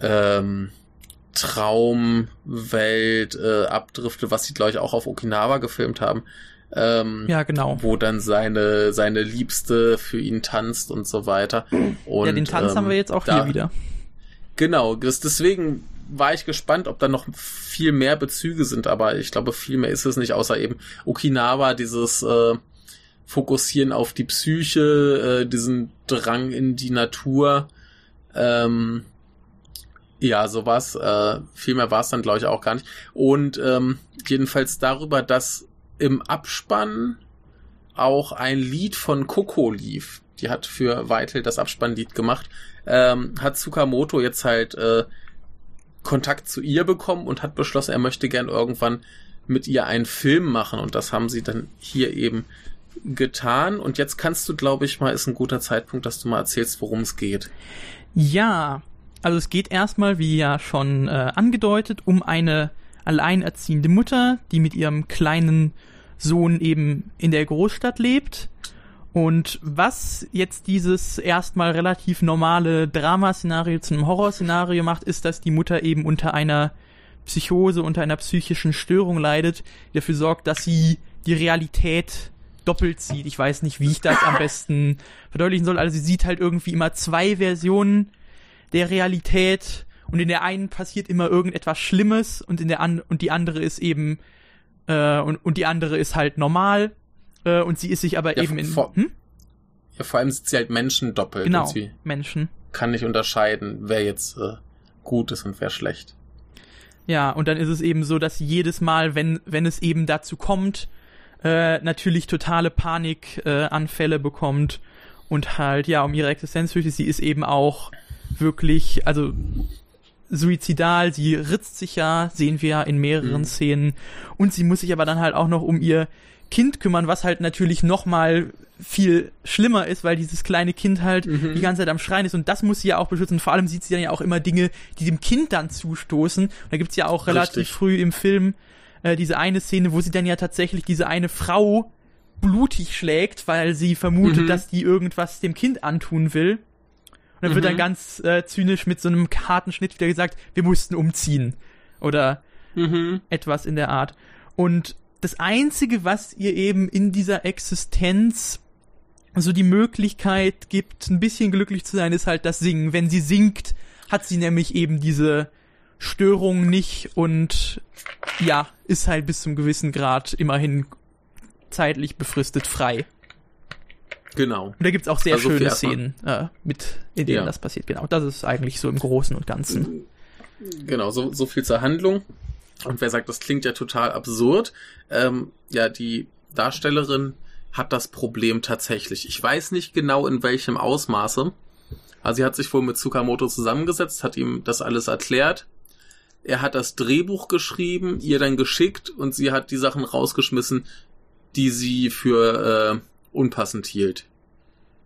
ähm, Traumwelt äh, abdriftet, was sie, glaube ich, auch auf Okinawa gefilmt haben. Ähm, ja, genau. wo dann seine, seine Liebste für ihn tanzt und so weiter. Und, ja, den Tanz ähm, haben wir jetzt auch da, hier wieder. Genau, das, deswegen war ich gespannt, ob da noch viel mehr Bezüge sind, aber ich glaube, viel mehr ist es nicht, außer eben Okinawa, dieses äh, Fokussieren auf die Psyche, äh, diesen Drang in die Natur. Ähm, ja, sowas. Äh, viel mehr war es dann, glaube ich, auch gar nicht. Und ähm, jedenfalls darüber, dass im Abspann auch ein Lied von Coco lief. Die hat für Vital das Abspannlied gemacht. Ähm, hat Tsukamoto jetzt halt äh, Kontakt zu ihr bekommen und hat beschlossen, er möchte gern irgendwann mit ihr einen Film machen. Und das haben sie dann hier eben getan. Und jetzt kannst du, glaube ich, mal, ist ein guter Zeitpunkt, dass du mal erzählst, worum es geht. Ja, also es geht erstmal, wie ja schon äh, angedeutet, um eine alleinerziehende Mutter, die mit ihrem kleinen Sohn eben in der Großstadt lebt. Und was jetzt dieses erstmal relativ normale Dramaszenario zu einem Horrorszenario macht, ist, dass die Mutter eben unter einer Psychose, unter einer psychischen Störung leidet, die dafür sorgt, dass sie die Realität doppelt sieht. Ich weiß nicht, wie ich das am besten verdeutlichen soll. Also sie sieht halt irgendwie immer zwei Versionen der Realität und in der einen passiert immer irgendetwas Schlimmes und in der an und die andere ist eben äh, und, und die andere ist halt normal äh, und sie ist sich aber Ja, eben in vor- hm? Ja, vor allem sieht sie halt Menschen doppelt genau Menschen. kann nicht unterscheiden, wer jetzt äh, gut ist und wer schlecht. Ja, und dann ist es eben so, dass jedes Mal, wenn, wenn es eben dazu kommt, äh, natürlich totale Panikanfälle äh, bekommt und halt, ja, um ihre Existenz fürchtet. Sie ist eben auch wirklich, also suizidal, sie ritzt sich ja, sehen wir ja in mehreren Mhm. Szenen. Und sie muss sich aber dann halt auch noch um ihr Kind kümmern, was halt natürlich noch mal viel schlimmer ist, weil dieses kleine Kind halt Mhm. die ganze Zeit am Schreien ist und das muss sie ja auch beschützen. Vor allem sieht sie dann ja auch immer Dinge, die dem Kind dann zustoßen. Und da gibt's ja auch relativ Richtig. früh im Film äh, diese eine Szene, wo sie dann ja tatsächlich diese eine Frau blutig schlägt, weil sie vermutet, Mhm. dass die irgendwas dem Kind antun will. Und dann wird Mhm. dann ganz äh, zynisch mit so einem harten Schnitt wieder gesagt, wir mussten umziehen. Oder Mhm. etwas in der Art. Und das Einzige, was ihr eben in dieser Existenz so die Möglichkeit gibt, ein bisschen glücklich zu sein, ist halt das Singen. Wenn sie singt, hat sie nämlich eben diese Störungen nicht und ja, ist halt bis zum gewissen Grad immerhin zeitlich befristet frei. Genau. Und da gibt's auch sehr Also schöne Szenen, äh, mit, in denen Ja. das passiert. Genau, das ist eigentlich so im Großen und Ganzen. Genau, so, so viel zur Handlung. Und wer sagt, das klingt ja total absurd, ähm, ja, die Darstellerin hat das Problem tatsächlich. Ich weiß nicht genau in welchem Ausmaße. Also sie hat sich wohl mit Tsukamoto zusammengesetzt, hat ihm das alles erklärt. Er hat das Drehbuch geschrieben, ihr dann geschickt und sie hat die Sachen rausgeschmissen, die sie für äh, unpassend hielt.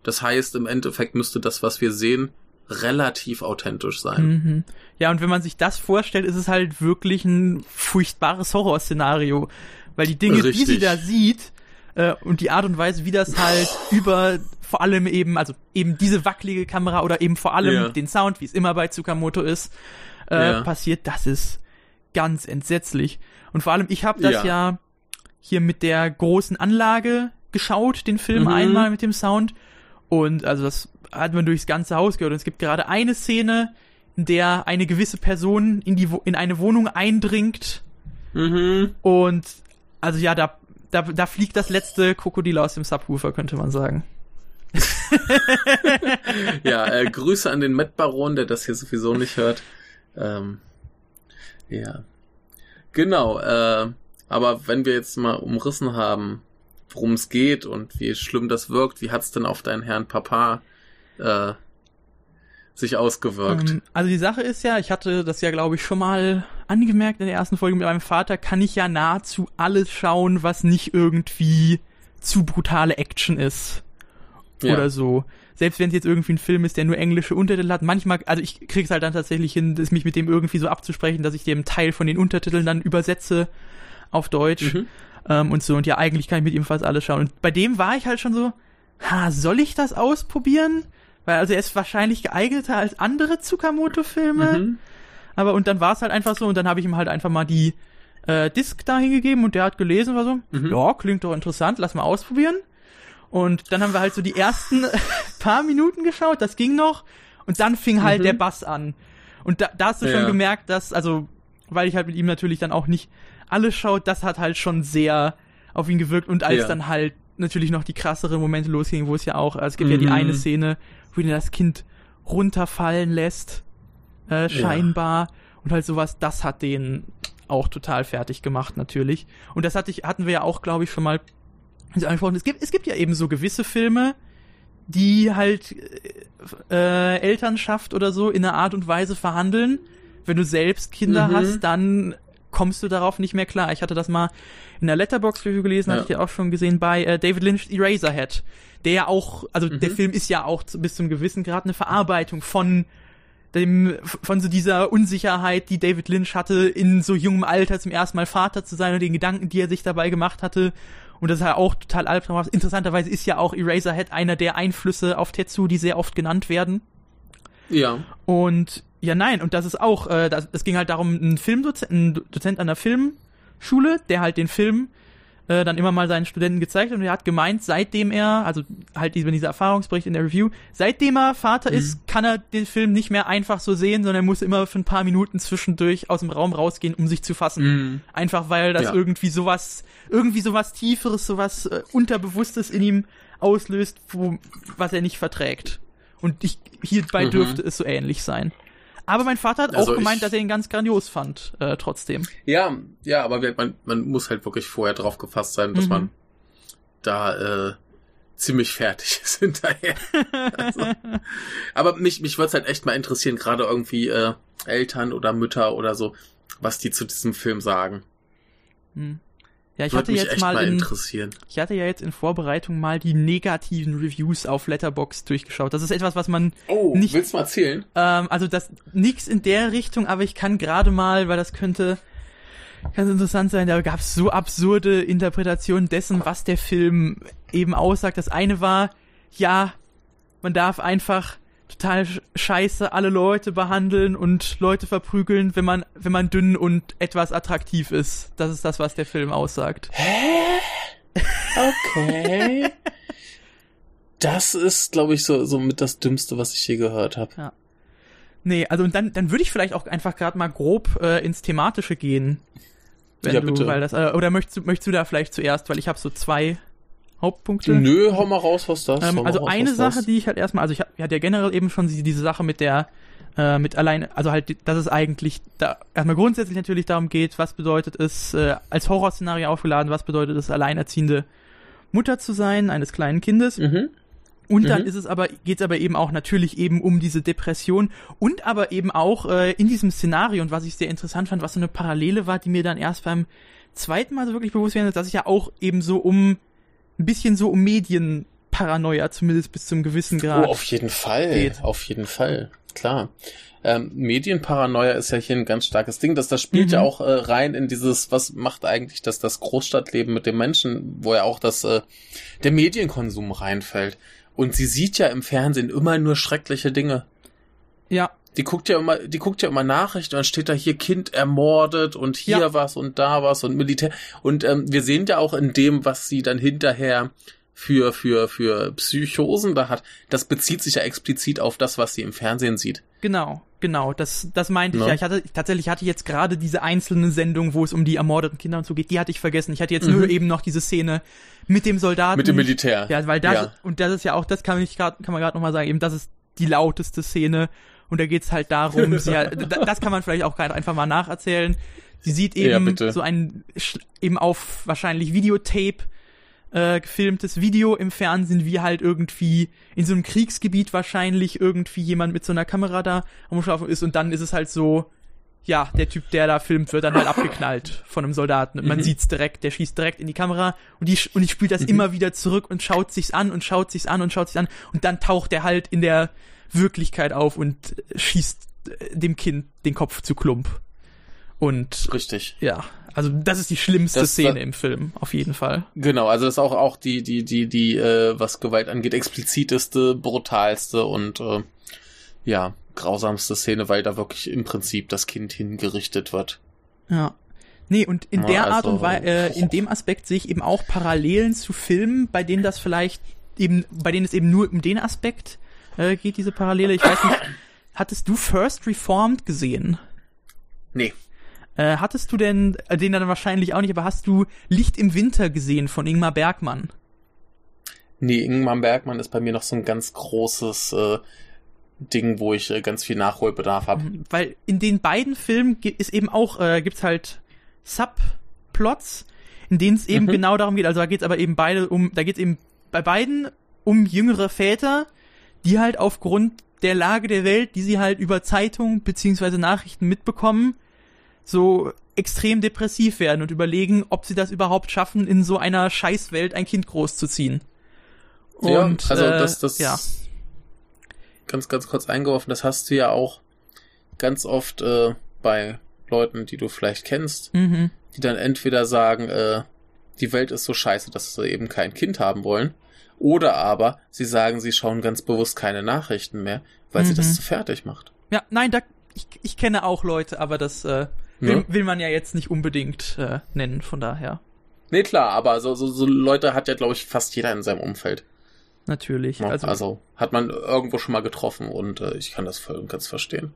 Das heißt, im Endeffekt müsste das, was wir sehen, relativ authentisch sein. Mhm. Ja, und wenn man sich das vorstellt, ist es halt wirklich ein furchtbares Horrorszenario. Weil die Dinge, die sie Richtig. da sieht, äh, und die Art und Weise, wie das halt über vor allem eben, also eben diese wackelige Kamera oder eben vor allem Ja. den Sound, wie es immer bei Tsukamoto ist, äh, Ja. passiert, das ist ganz entsetzlich. Und vor allem, ich habe das Ja. ja. hier mit der großen Anlage geschaut, den Film Mhm. einmal mit dem Sound. Und also das hat man durchs ganze Haus gehört. Und es gibt gerade eine Szene, in der eine gewisse Person in die in eine Wohnung eindringt Mhm. und also ja, da da, da fliegt das letzte Krokodil aus dem Subwoofer, könnte man sagen. Ja, äh, Grüße an den Matt Baron, der das hier sowieso nicht hört. Ähm, ja. Genau, äh, aber wenn wir jetzt mal umrissen haben, worum es geht und wie schlimm das wirkt, wie hat's denn auf deinen Herrn Papa äh, sich ausgewirkt? Ähm, also die Sache ist ja, ich hatte das ja glaube ich schon mal angemerkt in der ersten Folge mit meinem Vater, kann ich ja nahezu alles schauen, was nicht irgendwie zu brutale Action ist. Ja. oder so. Selbst wenn es jetzt irgendwie ein Film ist, der nur englische Untertitel hat, manchmal, also ich krieg's halt dann tatsächlich hin, das mich mit dem irgendwie so abzusprechen, dass ich dem Teil von den Untertiteln dann übersetze auf Deutsch Mhm. Ähm, und so. Und ja, eigentlich kann ich mit ihm fast alles schauen. Und bei dem war ich halt schon so, ha, soll ich das ausprobieren? Weil also er ist wahrscheinlich geeigneter als andere Tsukamoto-Filme. Mhm. Aber und dann war es halt einfach so und dann habe ich ihm halt einfach mal die äh, Disc da hingegeben und der hat gelesen, war so, Mhm. ja, klingt doch interessant, lass mal ausprobieren. Und dann haben wir halt so die ersten paar Minuten geschaut, das ging noch. Und dann fing halt Mhm. der Bass an. Und da, da hast du schon Ja. gemerkt, dass, also, weil ich halt mit ihm natürlich dann auch nicht alles schaut, das hat halt schon sehr auf ihn gewirkt. Und als Ja. dann halt natürlich noch die krasseren Momente losgingen, wo es ja auch, also es gibt ja die Mhm. eine Szene, wo ihn das Kind runterfallen lässt, äh, scheinbar. Und halt sowas, das hat den auch total fertig gemacht, natürlich. Und das hatte ich, hatten wir ja auch, glaube ich, schon mal angesprochen. Es gibt, es gibt ja eben so gewisse Filme, die halt äh, Elternschaft oder so in einer Art und Weise verhandeln. Wenn du selbst Kinder Mhm. hast, dann kommst du darauf nicht mehr klar. Ich hatte das mal in der Letterbox Review gelesen, Ja. hatte ich ja auch schon gesehen bei äh, David Lynch Eraserhead, der ja auch, also Mhm. der Film ist ja auch zu, bis zum gewissen Grad eine Verarbeitung von dem von so dieser Unsicherheit, die David Lynch hatte, in so jungem Alter zum ersten Mal Vater zu sein und den Gedanken, die er sich dabei gemacht hatte. Und das ist ja auch total albtraumhaft. Interessanterweise ist ja auch Eraserhead einer der Einflüsse auf Tetsu, die sehr oft genannt werden. Ja. Und ja, nein, und das ist auch, äh, das, es ging halt darum, ein Filmdozent, ein Dozent an der Filmschule, der halt den Film äh, dann immer mal seinen Studenten gezeigt hat und er hat gemeint, seitdem er, also halt diese, dieser Erfahrungsbericht in der Review, seitdem er Vater ist, kann er den Film nicht mehr einfach so sehen, sondern er muss immer für ein paar Minuten zwischendurch aus dem Raum rausgehen, um sich zu fassen. Mhm. Einfach weil das Ja. irgendwie sowas, irgendwie sowas Tieferes, sowas äh, Unterbewusstes in ihm auslöst, wo, was er nicht verträgt. Und ich, hierbei Mhm. dürfte es so ähnlich sein. Aber mein Vater hat Also auch gemeint, ich- dass er ihn ganz grandios fand, äh, trotzdem. Ja, ja, aber man, man muss halt wirklich vorher drauf gefasst sein, dass Mhm. man da äh, ziemlich fertig ist hinterher. also, aber mich, mich würde es halt echt mal interessieren, gerade irgendwie äh, Eltern oder Mütter oder so, was die zu diesem Film sagen. Hm. Ja, ich Würde hatte jetzt mal, mal in, interessieren. ich hatte ja jetzt in Vorbereitung mal die negativen Reviews auf Letterboxd durchgeschaut. Das ist etwas, was man Oh, nicht- willst du mal erzählen? Ähm, also das nix in der Richtung, aber ich kann gerade mal, weil das könnte ganz interessant sein, da gab es so absurde Interpretationen dessen, was der Film eben aussagt. Das eine war, ja, man darf einfach total sch- scheiße alle Leute behandeln und Leute verprügeln, wenn man, wenn man dünn und etwas attraktiv ist. Das ist das, was der Film aussagt. Okay. das ist, glaube ich, so, so mit das Dümmste, was ich je gehört habe. Nee, also und dann, dann würde ich vielleicht auch einfach gerade mal grob äh, ins Thematische gehen. Wenn Ja, du, bitte. weil das, äh, oder möchtest, du- möchtest du da vielleicht zuerst, weil ich habe so zwei Hauptpunkte. Nö, hau mal raus, was das. Ähm, also raus, eine Sache, das. die ich halt erstmal, also ich hatte ja generell eben schon die- diese Sache mit der, äh, mit alleine, also halt, dass es eigentlich da erstmal grundsätzlich natürlich darum geht, was bedeutet es, äh, als Horrorszenario aufgeladen, was bedeutet es, alleinerziehende Mutter zu sein, eines kleinen Kindes. Mhm. Und dann Mhm. ist es aber, geht es aber eben auch natürlich eben um diese Depression und aber eben auch äh, in diesem Szenario und was ich sehr interessant fand, was so eine Parallele war, die mir dann erst beim zweiten Mal so wirklich bewusst werden, ist, dass ich ja auch eben so um ein bisschen so um Medienparanoia zumindest bis zum gewissen Grad. Oh, auf jeden Fall. geht. Auf jeden Fall. Klar. Ähm, Medienparanoia ist ja hier ein ganz starkes Ding. Das, das spielt Mhm. ja auch äh, rein in dieses, was macht eigentlich das, das Großstadtleben mit dem Menschen, wo ja auch das, äh, der Medienkonsum reinfällt. Und sie sieht ja im Fernsehen immer nur schreckliche Dinge. ja, Die guckt ja immer, die guckt ja immer Nachrichten und dann steht da hier Kind ermordet und hier Ja. was und da was und Militär. Und ähm, wir sehen ja auch in dem, was sie dann hinterher für, für, für Psychosen da hat, das bezieht sich ja explizit auf das, was sie im Fernsehen sieht. genau, genau. Das, das meinte ich Ne? ja. Ich hatte tatsächlich hatte ich jetzt gerade diese einzelne Sendung, wo es um die ermordeten Kinder und so geht, die hatte ich vergessen. Ich hatte jetzt nur Mhm. eben noch diese Szene mit dem Soldaten. Mit dem Militär. Ja, weil das Ja. und das ist ja auch, das kann ich grad, kann man gerade noch mal sagen, eben das ist die lauteste Szene und da geht's halt darum, sie halt, da- das kann man vielleicht auch gerade einfach mal nacherzählen. Sie sieht Ja, eben bitte. so ein eben auf wahrscheinlich Videotape äh, gefilmtes Video im Fernsehen, wie halt irgendwie in so einem Kriegsgebiet wahrscheinlich irgendwie jemand mit so einer Kamera da am Schlafen ist und dann ist es halt so, ja, der Typ, der da filmt, wird dann halt abgeknallt von einem Soldaten. Und man Mhm. sieht's direkt, der schießt direkt in die Kamera und die und die spielt das Mhm. immer wieder zurück und schaut sich's an und schaut sich's an und schaut sich's an und dann taucht er halt in der Wirklichkeit auf und schießt äh, dem Kind den Kopf zu Klump. Und Richtig. ja, also das ist die schlimmste Das- Szene im Film, auf jeden Fall. Genau, also das ist auch, auch die, die, die, die, äh, was Gewalt angeht, expliziteste, brutalste und äh, ja, grausamste Szene, weil da wirklich im Prinzip das Kind hingerichtet wird. Ja. Nee, und in Ja, der Art also- und Weise, äh, in dem Aspekt sehe ich eben auch Parallelen zu Filmen, bei denen das vielleicht eben, bei denen es eben nur um den Aspekt äh, geht, diese Parallele. Ich weiß nicht, hattest du First Reformed gesehen? Nee. Äh, hattest du denn, äh, den dann wahrscheinlich auch nicht, aber hast du Licht im Winter gesehen von Ingmar Bergmann? Nee, Ingmar Bergmann ist bei mir noch so ein ganz großes äh, Ding, wo ich äh, ganz viel Nachholbedarf habe. Weil in den beiden Filmen ist eben auch, äh, gibt's halt Subplots, in denen es eben Mhm. genau darum geht. Also da geht's aber eben beide um, da geht's eben bei beiden um jüngere Väter, die halt aufgrund der Lage der Welt, die sie halt über Zeitung beziehungsweise Nachrichten mitbekommen, so extrem depressiv werden und überlegen, ob sie das überhaupt schaffen, in so einer Scheißwelt ein Kind großzuziehen. Ja, Und, also äh, das, das ja. ganz, ganz kurz eingeworfen, das hast du ja auch ganz oft äh, bei Leuten, die du vielleicht kennst, Mhm. die dann entweder sagen, äh, die Welt ist so scheiße, dass sie eben kein Kind haben wollen, oder aber sie sagen, sie schauen ganz bewusst keine Nachrichten mehr, weil sie Mhm. das zu fertig macht. Ja, nein, da, ich, ich kenne auch Leute, aber das äh, will, Ne? will man ja jetzt nicht unbedingt äh, nennen, von daher. Nee, klar, aber so, so, so Leute hat ja, glaube ich, fast jeder in seinem Umfeld. Natürlich. Ne? Also, Also, hat man irgendwo schon mal getroffen und äh, ich kann das voll und ganz verstehen.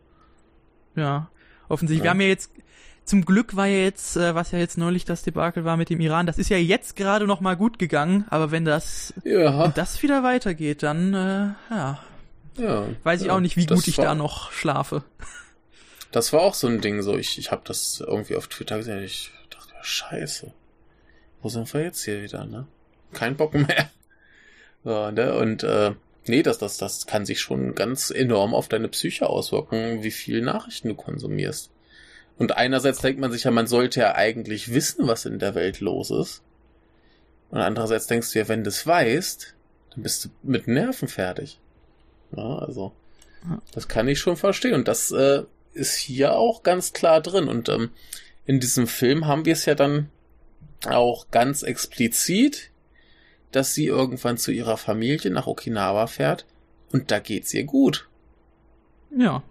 ja, offensichtlich. Ja. Wir haben ja jetzt, zum Glück war ja jetzt, äh, was ja jetzt neulich das Debakel war mit dem Iran, das ist ja jetzt gerade noch mal gut gegangen, aber wenn das, Ja, wenn das wieder weitergeht, dann, äh, ja, ja. weiß ich ja, auch nicht, wie gut ich war, da noch schlafe. Das war auch so ein Ding, so ich, ich habe das irgendwie auf Twitter gesehen, ich dachte, ja, scheiße. Wo sind wir jetzt hier wieder, ne? Kein Bock mehr. So, ne? Und äh, nee, das, das, das kann sich schon ganz enorm auf deine Psyche auswirken, wie viel Nachrichten du konsumierst. Und einerseits denkt man sich ja, man sollte ja eigentlich wissen, was in der Welt los ist. Und andererseits denkst du ja, wenn du es weißt, dann bist du mit Nerven fertig. Ja, also, das kann ich schon verstehen. Und das äh, ist hier auch ganz klar drin. Und ähm, in diesem Film haben wir es ja dann auch ganz explizit, dass sie irgendwann zu ihrer Familie nach Okinawa fährt und da geht's ihr gut. Ja,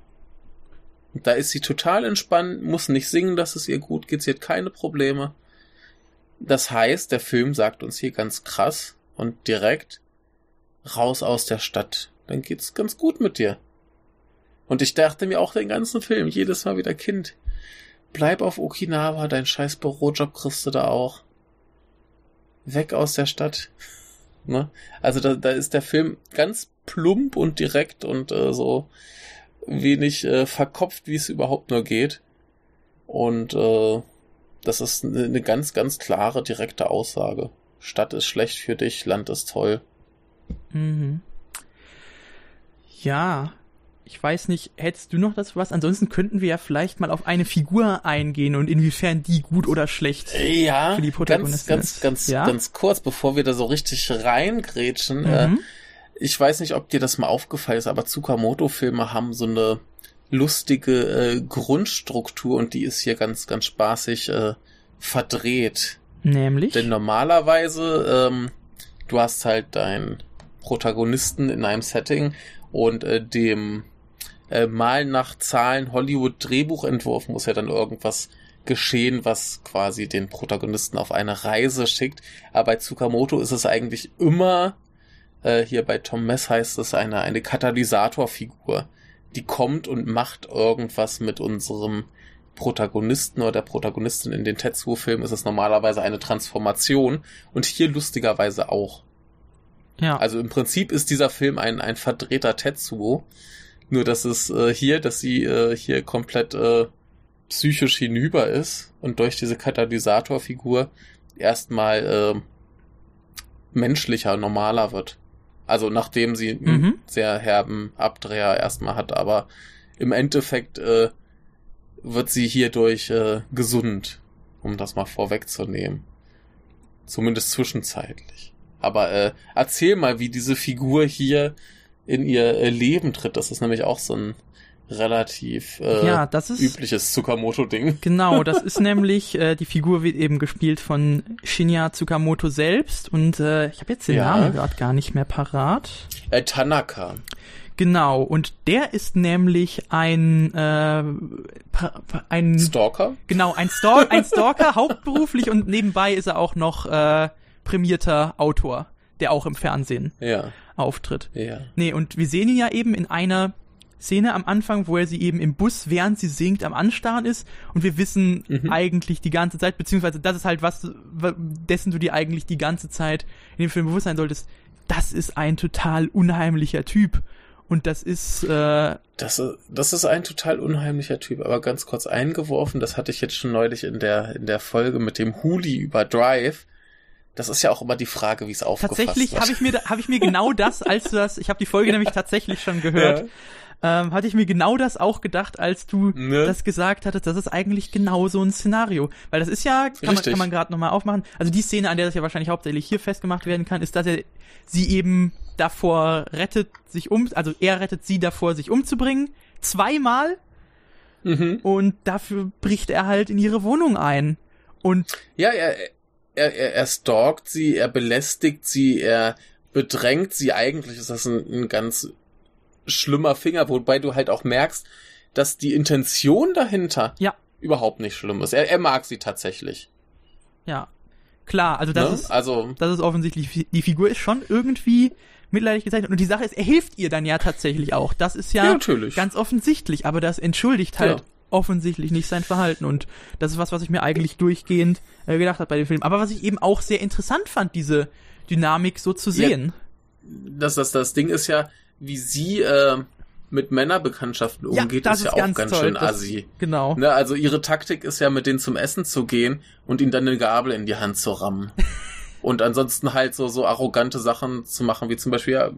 da ist sie total entspannt, muss nicht singen, dass es ihr gut geht, sie hat keine Probleme. Das heißt, der Film sagt uns hier ganz krass und direkt raus aus der Stadt. Dann geht's ganz gut mit dir. Und ich dachte mir auch den ganzen Film, jedes Mal wieder Kind. Bleib auf Okinawa, dein scheiß Bürojob kriegst du da auch. Weg aus der Stadt. Ne? Also da, da ist der Film ganz plump und direkt und äh, so wenig äh, verkopft, wie es überhaupt nur geht. Und äh, das ist eine, eine ganz, ganz klare, direkte Aussage. Stadt ist schlecht für dich, Land ist toll. Mhm. Ja, ich weiß nicht, hättest du noch das was? Ansonsten könnten wir ja vielleicht mal auf eine Figur eingehen und inwiefern die gut oder schlecht Ja, für die ganz, Protagonistin ganz, ist. ganz, ja? ganz kurz, bevor wir da so richtig reingrätschen. Äh, Mhm. Ich weiß nicht, ob dir das mal aufgefallen ist, aber Tsukamoto-Filme haben so eine lustige äh, Grundstruktur und die ist hier ganz, ganz spaßig äh, verdreht. Nämlich? Denn normalerweise, ähm, du hast halt deinen Protagonisten in einem Setting und äh, dem äh, Mal nach Zahlen Hollywood-Drehbuchentwurf muss ja dann irgendwas geschehen, was quasi den Protagonisten auf eine Reise schickt. Aber bei Tsukamoto ist es eigentlich immer, äh, hier bei Tom Mess heißt es eine, eine Katalysatorfigur, die kommt und macht irgendwas mit unserem Protagonisten oder der Protagonistin in den Tetsuo-Filmen ist es normalerweise eine Transformation und hier lustigerweise auch. ja. Also im Prinzip ist dieser Film ein, ein verdrehter Tetsuo, nur dass es äh, hier, dass sie äh, hier komplett äh, psychisch hinüber ist und durch diese Katalysatorfigur erstmal äh, menschlicher, normaler wird. Also nachdem sie einen Mhm. sehr herben Abdreher erstmal hat, aber im Endeffekt äh, wird sie hierdurch äh, gesund, um das mal vorwegzunehmen. Zumindest zwischenzeitlich. Aber äh, erzähl mal, wie diese Figur hier in ihr äh, Leben tritt. Das ist nämlich auch so ein relativ äh, ja, das ist übliches Tsukamoto-Ding. Genau, das ist nämlich, äh, die Figur wird eben gespielt von Shinya Tsukamoto selbst und äh, ich habe jetzt den Ja. Namen gerade gar nicht mehr parat. Äh, Tanaka. Genau, und der ist nämlich ein, äh, ein Stalker? genau, ein, Stalk, ein Stalker hauptberuflich und nebenbei ist er auch noch äh, prämierter Autor, der auch im Fernsehen Ja, auftritt. ja. Nee, und wir sehen ihn ja eben in einer Szene am Anfang, wo er sie eben im Bus, während sie singt, am Anstarren ist. Und wir wissen Mhm. eigentlich die ganze Zeit, beziehungsweise das ist halt was, wa- dessen du dir eigentlich die ganze Zeit in dem Film bewusst sein solltest. Das ist ein total unheimlicher Typ. Und das ist, äh, Das, ist- das ist ein total unheimlicher Typ, aber ganz kurz eingeworfen, das hatte ich jetzt schon neulich in der, in der Folge mit dem Huli über Drive. Das ist ja auch immer die Frage, wie es aufgefasst tatsächlich habe ich mir, da- hab ich mir genau das, als du das, ich habe die Folge nämlich tatsächlich schon gehört, ähm, hatte ich mir genau das auch gedacht, als du Ne? das gesagt hattest. Das ist eigentlich genau so ein Szenario. Weil das ist ja, kann man, Richtig. kann man gerade nochmal aufmachen. Also die Szene, an der das ja wahrscheinlich hauptsächlich hier festgemacht werden kann, ist, dass er sie eben davor rettet, sich um, also er rettet sie davor, sich umzubringen. Zweimal. Mhm. Und dafür bricht er halt in ihre Wohnung ein. Und Ja, er, er, er, er stalkt sie, er belästigt sie, er bedrängt sie. Eigentlich ist das ein, ein ganz schlimmer Finger, wobei du halt auch merkst, dass die Intention dahinter Ja. überhaupt nicht schlimm ist. Er, er mag sie tatsächlich. ja, klar, also das ne? ist, also, das ist offensichtlich, die Figur ist schon irgendwie mitleidig gezeichnet. Und die Sache ist, er hilft ihr dann ja tatsächlich auch. Das ist ja, ja, natürlich. ganz offensichtlich, aber das entschuldigt halt Ja. offensichtlich nicht sein Verhalten. Und das ist was, was ich mir eigentlich durchgehend äh, gedacht habe bei dem Film. Aber was ich eben auch sehr interessant fand, diese Dynamik so zu Ja. sehen. das, das, das Ding ist ja, wie sie äh, mit Männerbekanntschaften Ja, umgeht, das ist ja ist auch ganz toll. schön Das- assi. Genau. Ne, also ihre Taktik ist ja, mit denen zum Essen zu gehen und ihnen dann eine Gabel in die Hand zu rammen. und ansonsten halt so, so arrogante Sachen zu machen, wie zum Beispiel, ja,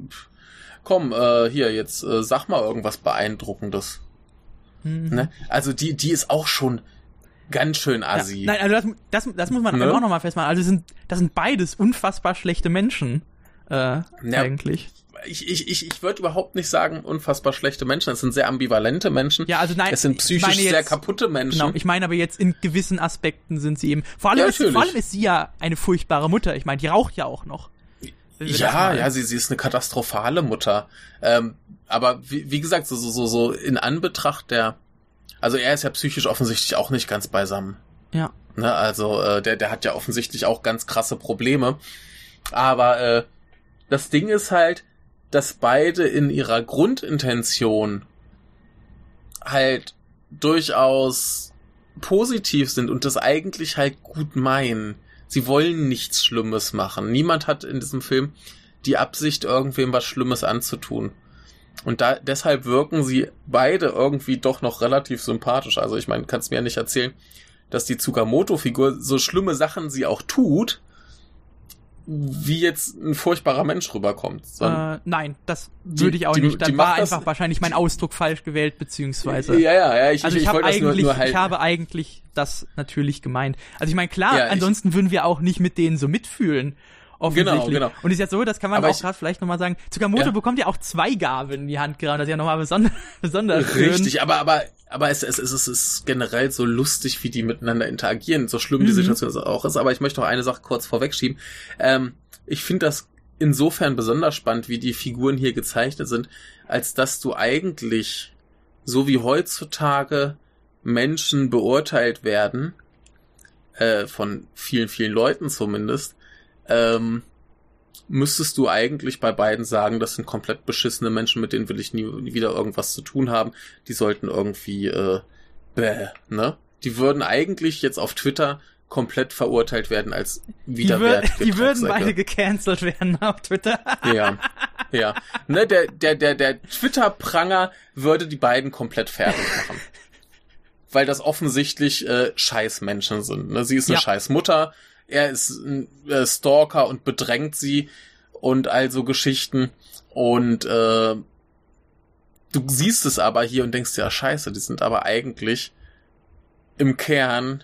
komm, äh, hier, jetzt äh, sag mal irgendwas Beeindruckendes. Mhm. Ne? Also die, die ist auch schon ganz schön assi. Ja, nein, also das, das, das muss man Ne? auch nochmal festmachen. Also sind, das sind beides unfassbar schlechte Menschen. Äh, eigentlich. Ich, ich, ich, ich würde überhaupt nicht sagen, unfassbar schlechte Menschen. Es sind sehr ambivalente Menschen. Ja, also nein, es sind psychisch meine sehr jetzt- kaputte Menschen. Genau, ich meine aber jetzt in gewissen Aspekten sind sie eben. Vor allem, Ja, ist, vor allem ist sie ja eine furchtbare Mutter. Ich meine, die raucht ja auch noch. Ja, ja, sie, sie ist eine katastrophale Mutter. Ähm, aber wie, wie gesagt, so, so, so, so in Anbetracht der, also er ist ja psychisch offensichtlich auch nicht ganz beisammen. Ja. Ne? Also äh, der, der hat ja offensichtlich auch ganz krasse Probleme. Aber äh, das Ding ist halt, dass beide in ihrer Grundintention halt durchaus positiv sind und das eigentlich halt gut meinen. Sie wollen nichts Schlimmes machen. Niemand hat in diesem Film die Absicht, irgendwem was Schlimmes anzutun. Und da, deshalb wirken sie beide irgendwie doch noch relativ sympathisch. Also ich meine, kannst mir ja nicht erzählen, dass die Tsukamoto-Figur so schlimme Sachen sie auch tut, wie jetzt ein furchtbarer Mensch rüberkommt. Äh, nein, das würde ich auch die, nicht. Dann war einfach wahrscheinlich mein Ausdruck falsch gewählt, beziehungsweise. Ja, ja, ja. Ich, also ich, ich, habe eigentlich, nur, nur halt ich habe eigentlich das natürlich gemeint. Also ich meine, klar, ja, ansonsten ich, würden wir auch nicht mit denen so mitfühlen. Offensichtlich. Genau, genau. Und ist jetzt so, das kann man Aber auch gerade vielleicht nochmal sagen. Tsukamoto ja. bekommt ja auch zwei Gabeln in die Hand gerade. Das ist ja nochmal besonders, besonders Richtig, aber, aber, aber es, es, es, es ist generell so lustig, wie die miteinander interagieren. So schlimm die mhm. Situation auch ist. Aber ich möchte noch eine Sache kurz vorwegschieben. Ähm, ich finde das insofern besonders spannend, wie die Figuren hier gezeichnet sind, als dass du eigentlich, so wie heutzutage Menschen beurteilt werden, äh, von vielen, vielen Leuten zumindest, ähm, müsstest du eigentlich bei beiden sagen, das sind komplett beschissene Menschen, mit denen will ich nie, nie wieder irgendwas zu tun haben. Die sollten irgendwie, äh, bäh, ne? Die würden eigentlich jetzt auf Twitter komplett verurteilt werden als widerwärtige Die, wür die würden beide gecancelt werden auf Twitter. ja. Ja. Ne, der, der, der, der Twitter-Pranger würde die beiden komplett fertig machen. Weil das offensichtlich äh, Scheißmenschen sind. Ne? Sie ist eine ja. Scheißmutter, er ist ein äh, Stalker und bedrängt sie und also Geschichten. Und äh, du siehst es aber hier und denkst ja, scheiße, die sind aber eigentlich im Kern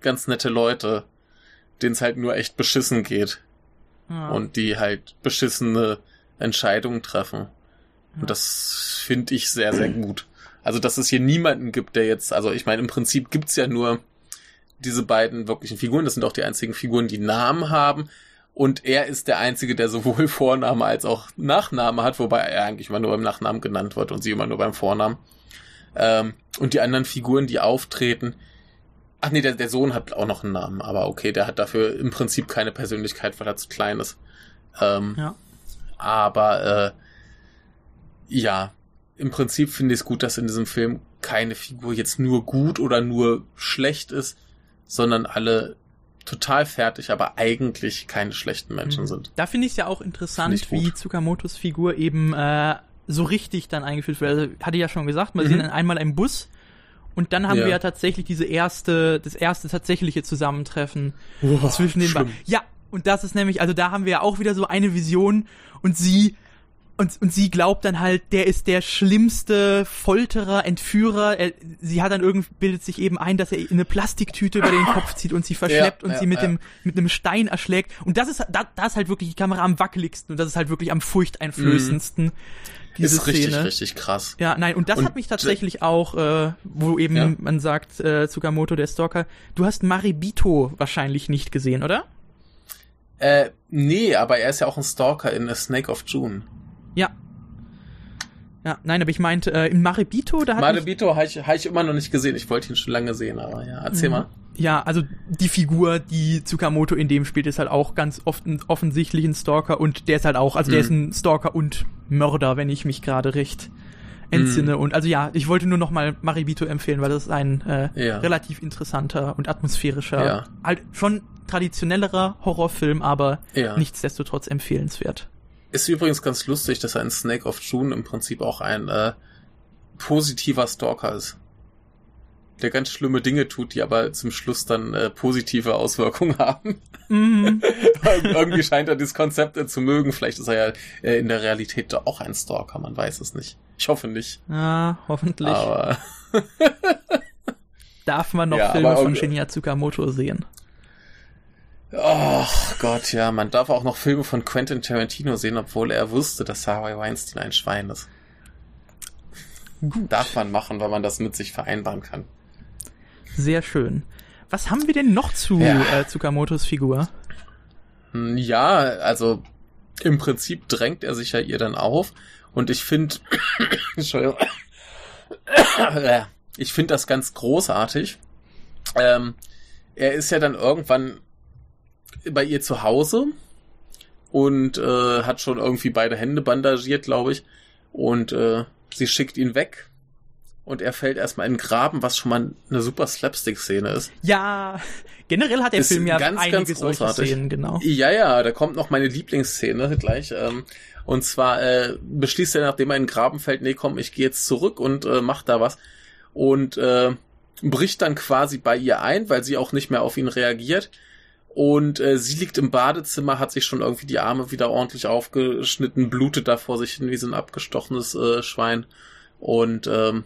ganz nette Leute, denen es halt nur echt beschissen geht. Ja. Und die halt beschissene Entscheidungen treffen. Ja. Und das finde ich sehr, sehr gut. Also, dass es hier niemanden gibt, der jetzt, also ich meine, im Prinzip gibt's ja nur diese beiden wirklichen Figuren. Das sind auch die einzigen Figuren, die Namen haben. Und er ist der Einzige, der sowohl Vorname als auch Nachname hat, wobei er eigentlich immer nur beim Nachnamen genannt wird und sie immer nur beim Vornamen. Ähm, und die anderen Figuren, die auftreten, ach nee, der, der Sohn hat auch noch einen Namen, aber okay, der hat dafür im Prinzip keine Persönlichkeit, weil er zu klein ist. Ähm, ja. Aber äh, ja, im Prinzip finde ich es gut, dass in diesem Film keine Figur jetzt nur gut oder nur schlecht ist, sondern alle total fertig, aber eigentlich keine schlechten Menschen mhm. sind. Da finde ich es ja auch interessant, wie Tsukamotos Figur eben äh, so richtig dann eingeführt wird. Also, hatte ich ja schon gesagt, wir mhm. sehen einmal im Bus und dann haben ja. wir ja tatsächlich diese erste, das erste tatsächliche Zusammentreffen oh, zwischen den beiden. Ja, und das ist nämlich, also da haben wir ja auch wieder so eine Vision und sie und, und sie glaubt dann halt, der ist der schlimmste Folterer, Entführer. Er, sie hat dann irgendwie, bildet sich eben ein, dass er eine Plastiktüte über den Kopf zieht und sie verschleppt ja, und ja, sie mit ja. dem, mit einem Stein erschlägt. Und das ist, da, da ist halt wirklich die Kamera am wackeligsten und das ist halt wirklich am furchteinflößendsten. Mhm. Diese ist richtig, Szene. richtig krass. Ja, nein, und das und hat mich tatsächlich auch, äh, wo eben man sagt, äh, Tsukamoto, der Stalker, du hast Maribito wahrscheinlich nicht gesehen, oder? Äh, nee, aber er ist ja auch ein Stalker in A Snake of June. Ja. Ja, nein, aber ich meinte, äh, in Maribito, da hat Maribito habe ich, hab ich immer noch nicht gesehen. Ich wollte ihn schon lange sehen, aber ja, erzähl mhm. mal. Ja, also die Figur, die Tsukamoto in dem spielt, ist halt auch ganz oft offensichtlich ein Stalker und der ist halt auch, also mhm. der ist ein Stalker und Mörder, wenn ich mich gerade recht entsinne. Mhm. Und also ja, ich wollte nur noch mal Maribito empfehlen, weil das ist ein äh, ja. relativ interessanter und atmosphärischer, ja. halt schon traditionellerer Horrorfilm, aber ja. nichtsdestotrotz empfehlenswert. Ist übrigens ganz lustig, dass ein Snake of June im Prinzip auch ein äh, positiver Stalker ist. Der ganz schlimme Dinge tut, die aber zum Schluss dann äh, positive Auswirkungen haben. Mhm. Irgendwie scheint er dieses Konzept äh, zu mögen. Vielleicht ist er ja äh, in der Realität doch auch ein Stalker, man weiß es nicht. Ich hoffe nicht. Ja, hoffentlich. Aber Darf man noch ja, Filme von Shinya Tsukamoto sehen? Oh Gott, ja, man darf auch noch Filme von Quentin Tarantino sehen, obwohl er wusste, dass Harvey Weinstein ein Schwein ist. Gut. Darf man machen, weil man das mit sich vereinbaren kann. Sehr schön. Was haben wir denn noch zu ja. äh, Tsukamotos Figur? Hm, ja, also im Prinzip drängt er sich ja ihr dann auf und ich finde, Entschuldigung, ich finde das ganz großartig. Ähm, er ist ja dann irgendwann bei ihr zu Hause und äh, hat schon irgendwie beide Hände bandagiert, glaube ich. Und äh, sie schickt ihn weg und er fällt erstmal in den Graben, was schon mal eine super Slapstick-Szene ist. Ja, generell hat der Ist Film ja ganz, einige ganz großartig. Szenen, genau. Ja, ja, da kommt noch meine Lieblingsszene gleich. Ähm, und zwar äh, beschließt er, nachdem er in den Graben fällt, nee, komm, ich gehe jetzt zurück und äh, mach da was. Und äh, bricht dann quasi bei ihr ein, weil sie auch nicht mehr auf ihn reagiert. Und äh, sie liegt im Badezimmer, hat sich schon irgendwie die Arme wieder ordentlich aufgeschnitten, blutet da vor sich hin wie so ein abgestochenes äh, Schwein. Und ähm,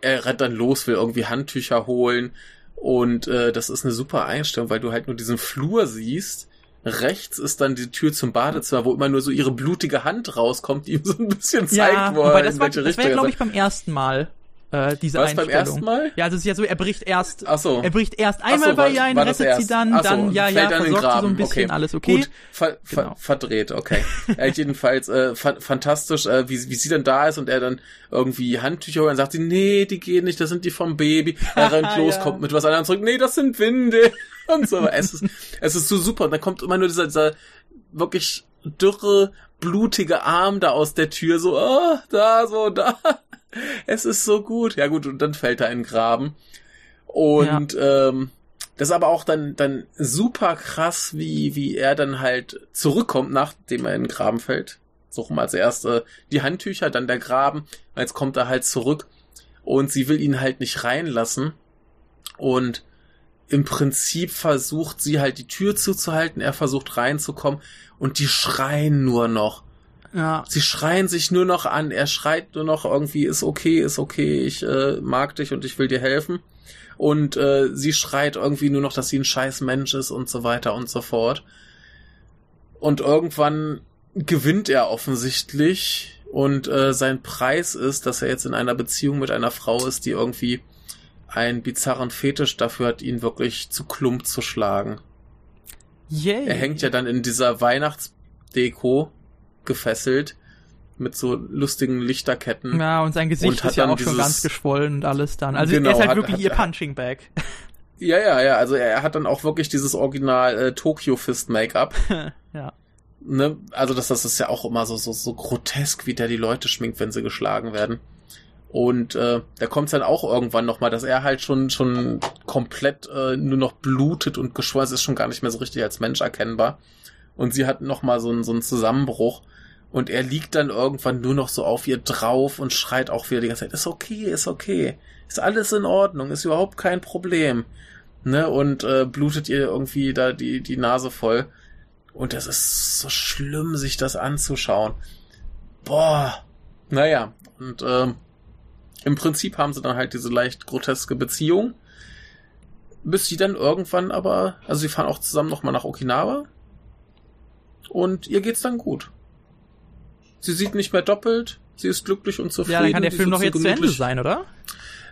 er rennt dann los, will irgendwie Handtücher holen. Und äh, das ist eine super Einstellung, weil du halt nur diesen Flur siehst. Rechts ist dann die Tür zum Badezimmer, wo immer nur so ihre blutige Hand rauskommt, die ihm so ein bisschen zeigt, Ja, wo er wobei in das war, welche das Richtung war er glaube ich, beim ersten Mal, äh, diese War es beim Einstellung. ersten Mal? Ja, also es ist ja so, er bricht erst, Ach so. er bricht erst einmal so, bei ihr ein, das rettet sie dann, Ach so, dann, ja, ja, den versorgt sie so ein bisschen, Okay. alles okay. Gut, ver ver Genau. verdreht, okay. äh, jedenfalls äh, fa fantastisch, äh, wie, wie sie dann da ist und er dann irgendwie Handtücher holt und sagt sie, nee, die gehen nicht, das sind die vom Baby. Er rennt los, Ja. kommt mit was anderem zurück, nee, das sind Winde. Und so, aber es ist, es ist so super. Und dann kommt immer nur dieser, dieser wirklich dürre, blutige Arm da aus der Tür, so, oh, da, so, da. Es ist so gut. Ja gut, und dann fällt er in den Graben. Und ähm, das ist aber auch dann, dann super krass, wie, wie er dann halt zurückkommt, nachdem er in den Graben fällt. Suchen als erste die Handtücher, dann der Graben. Jetzt kommt er halt zurück und sie will ihn halt nicht reinlassen. Und im Prinzip versucht sie halt die Tür zuzuhalten, er versucht reinzukommen und die schreien nur noch. Ja, Sie schreien sich nur noch an. Er schreit nur noch irgendwie, ist okay, ist okay, ich äh, mag dich und ich will dir helfen. Und äh, sie schreit irgendwie nur noch, dass sie ein scheiß Mensch ist und so weiter und so fort. Und irgendwann gewinnt er offensichtlich und äh, sein Preis ist, dass er jetzt in einer Beziehung mit einer Frau ist, die irgendwie einen bizarren Fetisch dafür hat, ihn wirklich zu Klump zu schlagen. yay. Er hängt ja dann in dieser Weihnachtsdeko gefesselt mit so lustigen Lichterketten. Ja, und sein Gesicht Und hat ist ja auch schon dieses- ganz geschwollen und alles dann. Also Genau, er ist halt hat- wirklich hat- ihr Punching Bag. Ja, ja, ja. Also er hat dann auch wirklich dieses Original äh, Tokyo Fist Make-up. ja. Ne? Also das, das ist ja auch immer so, so, so grotesk, wie der die Leute schminkt, wenn sie geschlagen werden. Und äh, da kommt dann auch irgendwann nochmal, dass er halt schon schon komplett äh, nur noch blutet und geschwollen ist, ist schon gar nicht mehr so richtig als Mensch erkennbar. Und sie hat nochmal so einen, so einen Zusammenbruch. Und er liegt dann irgendwann nur noch so auf ihr drauf und schreit auch wieder die ganze Zeit, ist okay, ist okay, ist alles in Ordnung, ist überhaupt kein Problem. Ne? Und äh, blutet ihr irgendwie da die, die Nase voll. Und das ist so schlimm, sich das anzuschauen. Boah. Naja, und ähm, im Prinzip haben sie dann halt diese leicht groteske Beziehung. Bis sie dann irgendwann aber, also sie fahren auch zusammen nochmal nach Okinawa. Und ihr geht's dann gut. Sie sieht nicht mehr doppelt, sie ist glücklich und zufrieden. Ja, dann kann der die Film sitzen jetzt zu Ende gemütlich- sein, oder?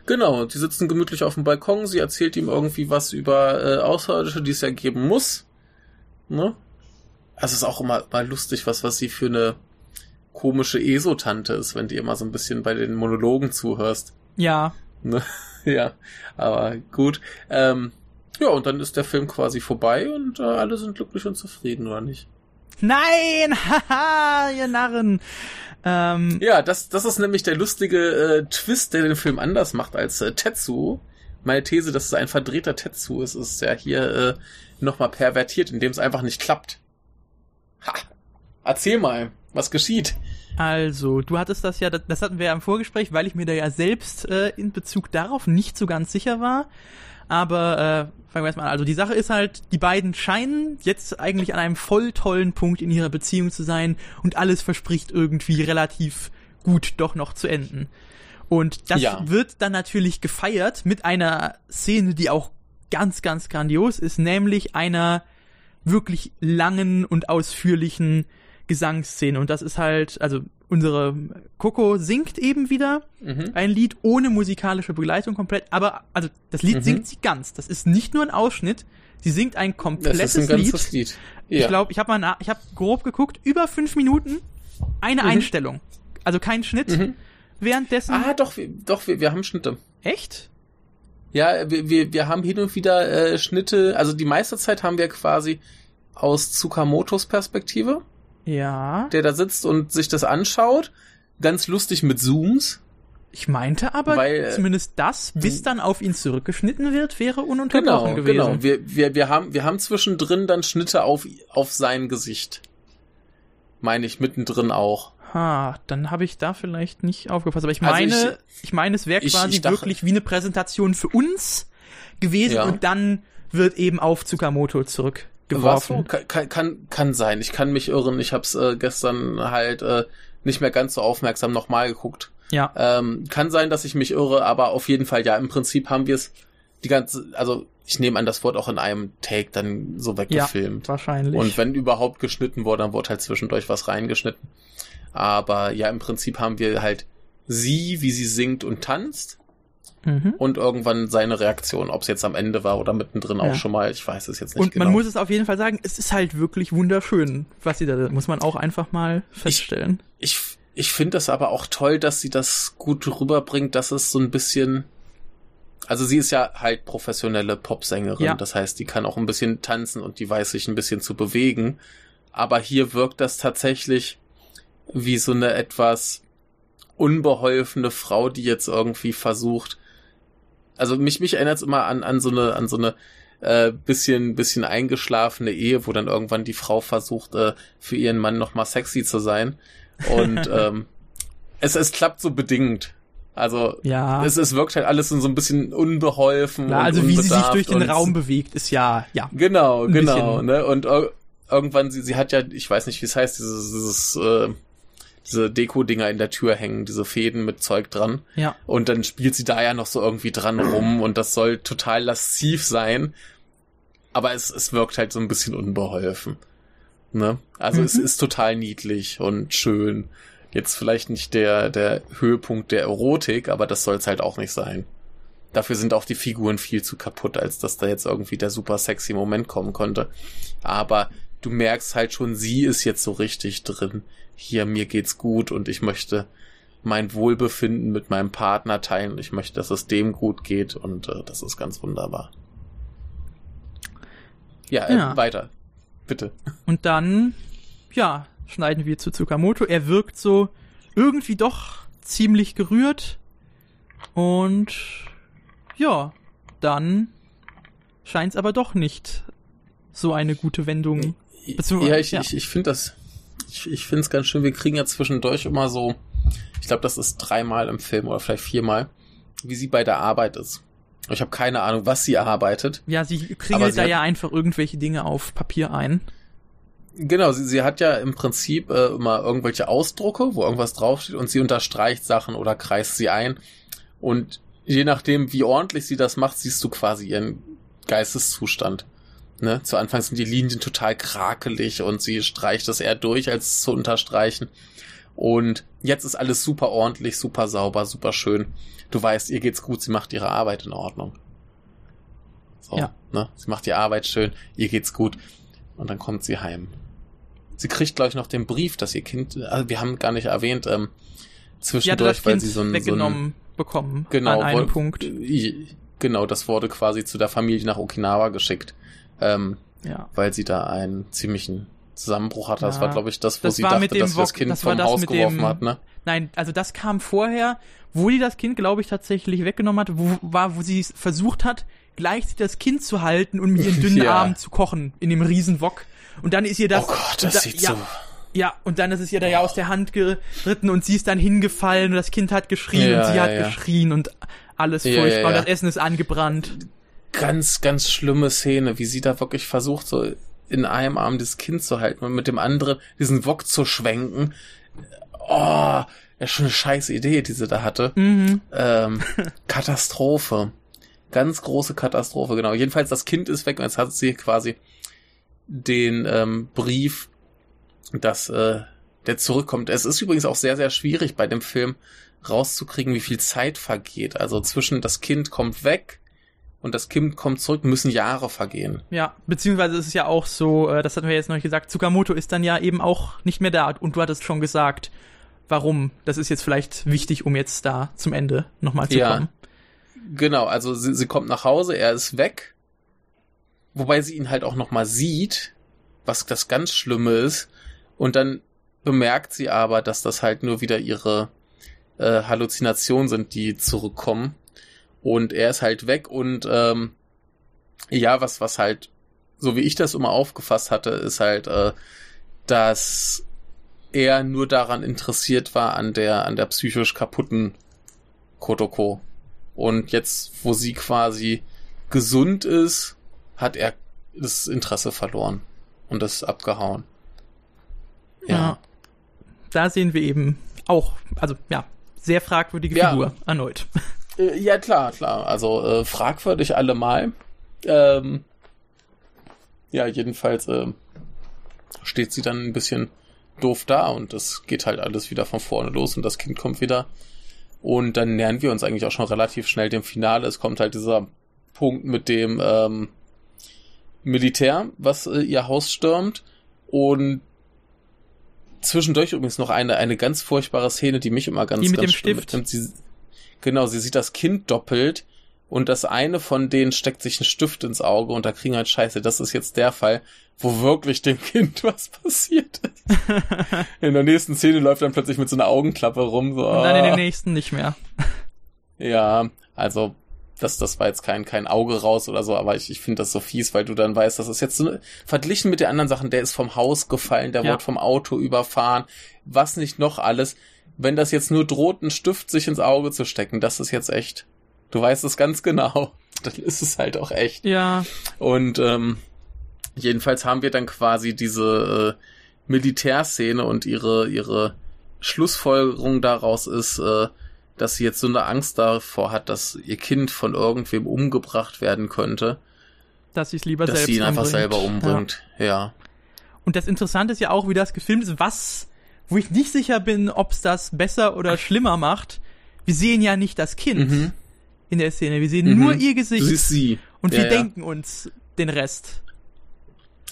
Genau, sie sitzen gemütlich auf dem Balkon, sie erzählt ihm irgendwie was über äh, Außerirdische, die es ja geben muss. Ne? Also es ist auch immer, immer lustig, was, was sie für eine komische ESO-Tante ist, wenn die immer so ein bisschen bei den Monologen zuhörst. Ja. Ne? ja, aber gut. Ähm, ja, und dann ist der Film quasi vorbei und äh, alle sind glücklich und zufrieden, oder nicht? Nein! Haha, ihr Narren! Ähm, Ja, das, das ist nämlich der lustige äh, Twist, der den Film anders macht als äh, Tetsu. Meine These, dass es ein verdrehter Tetsu ist, ist ja hier äh, nochmal pervertiert, indem es einfach nicht klappt. Ha! Erzähl mal, was geschieht? Also, du hattest das ja, das, hatten wir ja im Vorgespräch, weil ich mir da ja selbst äh, in Bezug darauf nicht so ganz sicher war. Aber äh, fangen wir erstmal an. Also die Sache ist halt, die beiden scheinen jetzt eigentlich an einem voll tollen Punkt in ihrer Beziehung zu sein und alles verspricht irgendwie relativ gut doch noch zu enden. Und das Ja. wird dann natürlich gefeiert mit einer Szene, die auch ganz, ganz grandios ist, nämlich einer wirklich langen und ausführlichen Gesangsszene. Und das ist halt, also unsere Coco singt eben wieder Mhm. ein Lied ohne musikalische Begleitung komplett, aber also das Lied Mhm. singt sie ganz. Das ist nicht nur ein Ausschnitt, sie singt ein Das komplettes ist ein Lied. Lied. Ich glaube, ich habe mal nach, ich habe grob geguckt, über fünf Minuten eine Mhm. Einstellung. Also kein Schnitt. Mhm. Währenddessen. Ah, doch, doch, wir, wir haben Schnitte. Echt? Ja, wir, wir, wir haben hin und wieder äh, Schnitte, also die meiste Zeit haben wir quasi aus Tsukamotos Ich meinte aber, Weil, äh, zumindest das, bis dann auf ihn zurückgeschnitten wird, wäre ununterbrochen Genau, gewesen. genau. Wir, wir, wir, haben, wir haben zwischendrin dann Schnitte auf, auf sein Gesicht. Meine ich mittendrin auch. Ha, dann habe ich da vielleicht nicht aufgepasst. Aber ich Also meine, ich, meine, es wäre ich- quasi ich dachte- wirklich wie eine Präsentation für uns gewesen Ja. und dann wird eben auf Tsukamoto Was so? zurückgeworfen. Kann, kann- kann, sein. Ich kann mich irren. Ich habe es äh, gestern halt äh, nicht mehr ganz so aufmerksam nochmal geguckt. Ja, Ähm, kann sein, dass ich mich irre, aber auf jeden Fall, ja, im Prinzip haben wir es die ganze, also ich nehme an, das wurde auch in einem Take dann so weggefilmt. wahrscheinlich. Und wenn überhaupt geschnitten wurde, dann wurde halt zwischendurch was reingeschnitten. Aber ja, im Prinzip haben wir halt sie, wie sie singt und tanzt mhm. und irgendwann seine Reaktion, ob es jetzt am Ende war oder mittendrin auch Ja. schon mal, ich weiß es jetzt nicht Und genau. man muss es auf jeden Fall sagen, es ist halt wirklich wunderschön, was sie da, muss man auch einfach mal feststellen. ich ich finde das aber auch toll, dass sie das gut rüberbringt, dass es so ein bisschen also sie ist ja halt professionelle Popsängerin, Ja. das heißt, die kann auch ein bisschen tanzen und die weiß sich ein bisschen zu bewegen, aber hier wirkt das tatsächlich wie so eine etwas unbeholfene Frau, die jetzt irgendwie versucht also mich mich erinnert es immer an an so eine an so eine äh, bisschen bisschen eingeschlafene Ehe, wo dann irgendwann die Frau versucht äh, für ihren Mann noch mal sexy zu sein und ähm, es es klappt so bedingt. Also Ja. es, es wirkt halt alles so ein bisschen unbeholfen. Und also wie sie sich durch den Raum bewegt, ist ja, ja. Genau, genau, bisschen- ne? Und ir- irgendwann, sie, sie hat ja, ich weiß nicht, wie es heißt, dieses, dieses äh, diese Deko-Dinger in der Tür hängen, diese Fäden mit Zeug dran. Ja. Und dann spielt sie da ja noch so irgendwie dran rum und das soll total lasziv sein. Aber es, es wirkt halt so ein bisschen unbeholfen. Ne? Also es Mhm. ist total niedlich und schön. Jetzt vielleicht nicht der, der Höhepunkt der Erotik, aber das soll es halt auch nicht sein. Dafür sind auch die Figuren viel zu kaputt, als dass da jetzt irgendwie der super sexy Moment kommen konnte. Aber du merkst halt schon, sie ist jetzt so richtig drin. Hier, mir geht's gut und ich möchte mein Wohlbefinden mit meinem Partner teilen. Ich möchte, dass es dem gut geht und äh, das ist ganz wunderbar. Ja, äh, Ja. weiter. Bitte. Und dann, ja, schneiden wir zu Tsukamoto. Er wirkt so irgendwie doch ziemlich gerührt. Und ja, dann scheint es aber doch nicht so eine gute Wendung. Ja, ich, ja. ich, ich finde das, ich, ich finde es ganz schön. Wir kriegen ja zwischendurch immer so, ich glaube, das ist dreimal im Film oder vielleicht viermal, wie sie bei der Arbeit ist. Ich habe keine Ahnung, was sie arbeitet. Ja, sie kringelt sie da hat- ja einfach irgendwelche Dinge auf Papier ein. Genau, sie, sie hat ja im Prinzip äh, immer irgendwelche Ausdrucke, wo irgendwas draufsteht und sie unterstreicht Sachen oder kreist sie ein. Und je nachdem, wie ordentlich sie das macht, siehst du quasi ihren Geisteszustand. Ne? Zu Anfang sind die Linien total krakelig und sie streicht das eher durch, als zu unterstreichen. Und jetzt ist alles super ordentlich, super sauber, super schön. Du weißt, ihr geht's gut, sie macht ihre Arbeit in Ordnung. So, Ja. ne? Sie macht die Arbeit schön, ihr geht's gut. Und dann kommt sie heim. Sie kriegt, glaube ich, noch den Brief, dass ihr Kind, also wir haben gar nicht erwähnt, ähm, zwischendurch, weil Kind sie so ein, so ein bekommen. genau, an einem Punkt. Genau, das wurde quasi zu der Familie nach Okinawa geschickt, ähm, Ja. weil sie da einen ziemlichen Zusammenbruch hatte. Das Ja. war, glaube ich, das, wo Das sie dachte, mit dem dass sie das Kind das vom das Haus geworfen dem- hat, ne? Nein, also das kam vorher, wo die das Kind, glaube ich, tatsächlich weggenommen hat, wo, war, wo sie versucht hat, gleichzeitig das Kind zu halten und mit ihren dünnen Ja. Armen zu kochen in dem Riesenwok. Und dann ist ihr das. oh Gott, das da, sieht ja, so. Ja, und dann ist es ihr da ja aus der Hand geritten und sie ist dann hingefallen und das Kind hat geschrien Ja, und sie hat geschrien und alles furchtbar und das Essen ist angebrannt. Ganz, ganz schlimme Szene, wie sie da wirklich versucht, so in einem Arm das Kind zu halten und mit dem anderen diesen Wok zu schwenken. Oh, ja, schon eine scheiß Idee, die sie da hatte. Mhm. Ähm, Katastrophe. Ganz große Katastrophe, genau. Jedenfalls, das Kind ist weg und jetzt hat sie quasi den ähm, Brief, dass äh, der zurückkommt. Es ist übrigens auch sehr, sehr schwierig bei dem Film rauszukriegen, wie viel Zeit vergeht. Also zwischen das Kind kommt weg und das Kind kommt zurück, müssen Jahre vergehen. Ja, beziehungsweise ist es ja auch so, äh, das hatten wir jetzt noch nicht gesagt, Tsukamoto ist dann ja eben auch nicht mehr da und du hattest schon gesagt, warum. Das ist jetzt vielleicht wichtig, um jetzt da zum Ende nochmal zu Ja. kommen. Genau, also sie, sie kommt nach Hause, er ist weg, wobei sie ihn halt auch nochmal sieht, was das ganz Schlimme ist, und dann bemerkt sie aber, dass das halt nur wieder ihre äh, Halluzinationen sind, die zurückkommen. Und er ist halt weg und ähm, ja, was, was halt, so wie ich das immer aufgefasst hatte, ist halt, äh, dass er nur daran interessiert war, an der, an der psychisch kaputten Kotoko. Und jetzt, wo sie quasi gesund ist, hat er das Interesse verloren und das abgehauen. Ja. ja. Da sehen wir eben auch, also ja, sehr fragwürdige ja. Figur erneut. Äh, ja, klar, klar. Also äh, fragwürdig allemal. Ähm, ja, jedenfalls äh, steht sie dann ein bisschen doof da und es geht halt alles wieder von vorne los und das Kind kommt wieder. Und dann nähern wir uns eigentlich auch schon relativ schnell dem Finale. Es kommt halt dieser Punkt mit dem ähm, Militär, was äh, ihr Haus stürmt. Und zwischendurch übrigens noch eine, eine ganz furchtbare Szene, die mich immer ganz, die mit ganz dem Stift. Mitnimmt. Sie, genau, sie sieht das Kind doppelt und das eine von denen steckt sich ein Stift ins Auge und da kriegen halt Scheiße, das ist jetzt der Fall, wo wirklich dem Kind was passiert ist. in der nächsten Szene läuft dann plötzlich mit so einer Augenklappe rum. So, und dann in der ah. nächsten nicht mehr. ja, also das, das war jetzt kein, kein Auge raus oder so, aber ich, ich finde das so fies, weil du dann weißt, das ist jetzt so, verglichen mit den anderen Sachen, der ist vom Haus gefallen, der ja. wurde vom Auto überfahren, was nicht noch alles. Wenn das jetzt nur droht, einen Stift sich ins Auge zu stecken, das ist jetzt echt Du weißt es ganz genau. Dann ist es halt auch echt. Ja. Und ähm, jedenfalls haben wir dann quasi diese äh, Militärszene und ihre, ihre Schlussfolgerung daraus ist, äh, dass sie jetzt so eine Angst davor hat, dass ihr Kind von irgendwem umgebracht werden könnte. Dass sie es lieber dass selbst sie ihn einfach umbringt. selber umbringt. Ja. ja. Und das Interessante ist ja auch, wie das gefilmt ist, was, wo ich nicht sicher bin, ob es das besser oder schlimmer macht. Wir sehen ja nicht das Kind. Mhm in der Szene. Wir sehen mhm. nur ihr Gesicht. Du siehst sie. Und ja, wir ja. denken uns den Rest.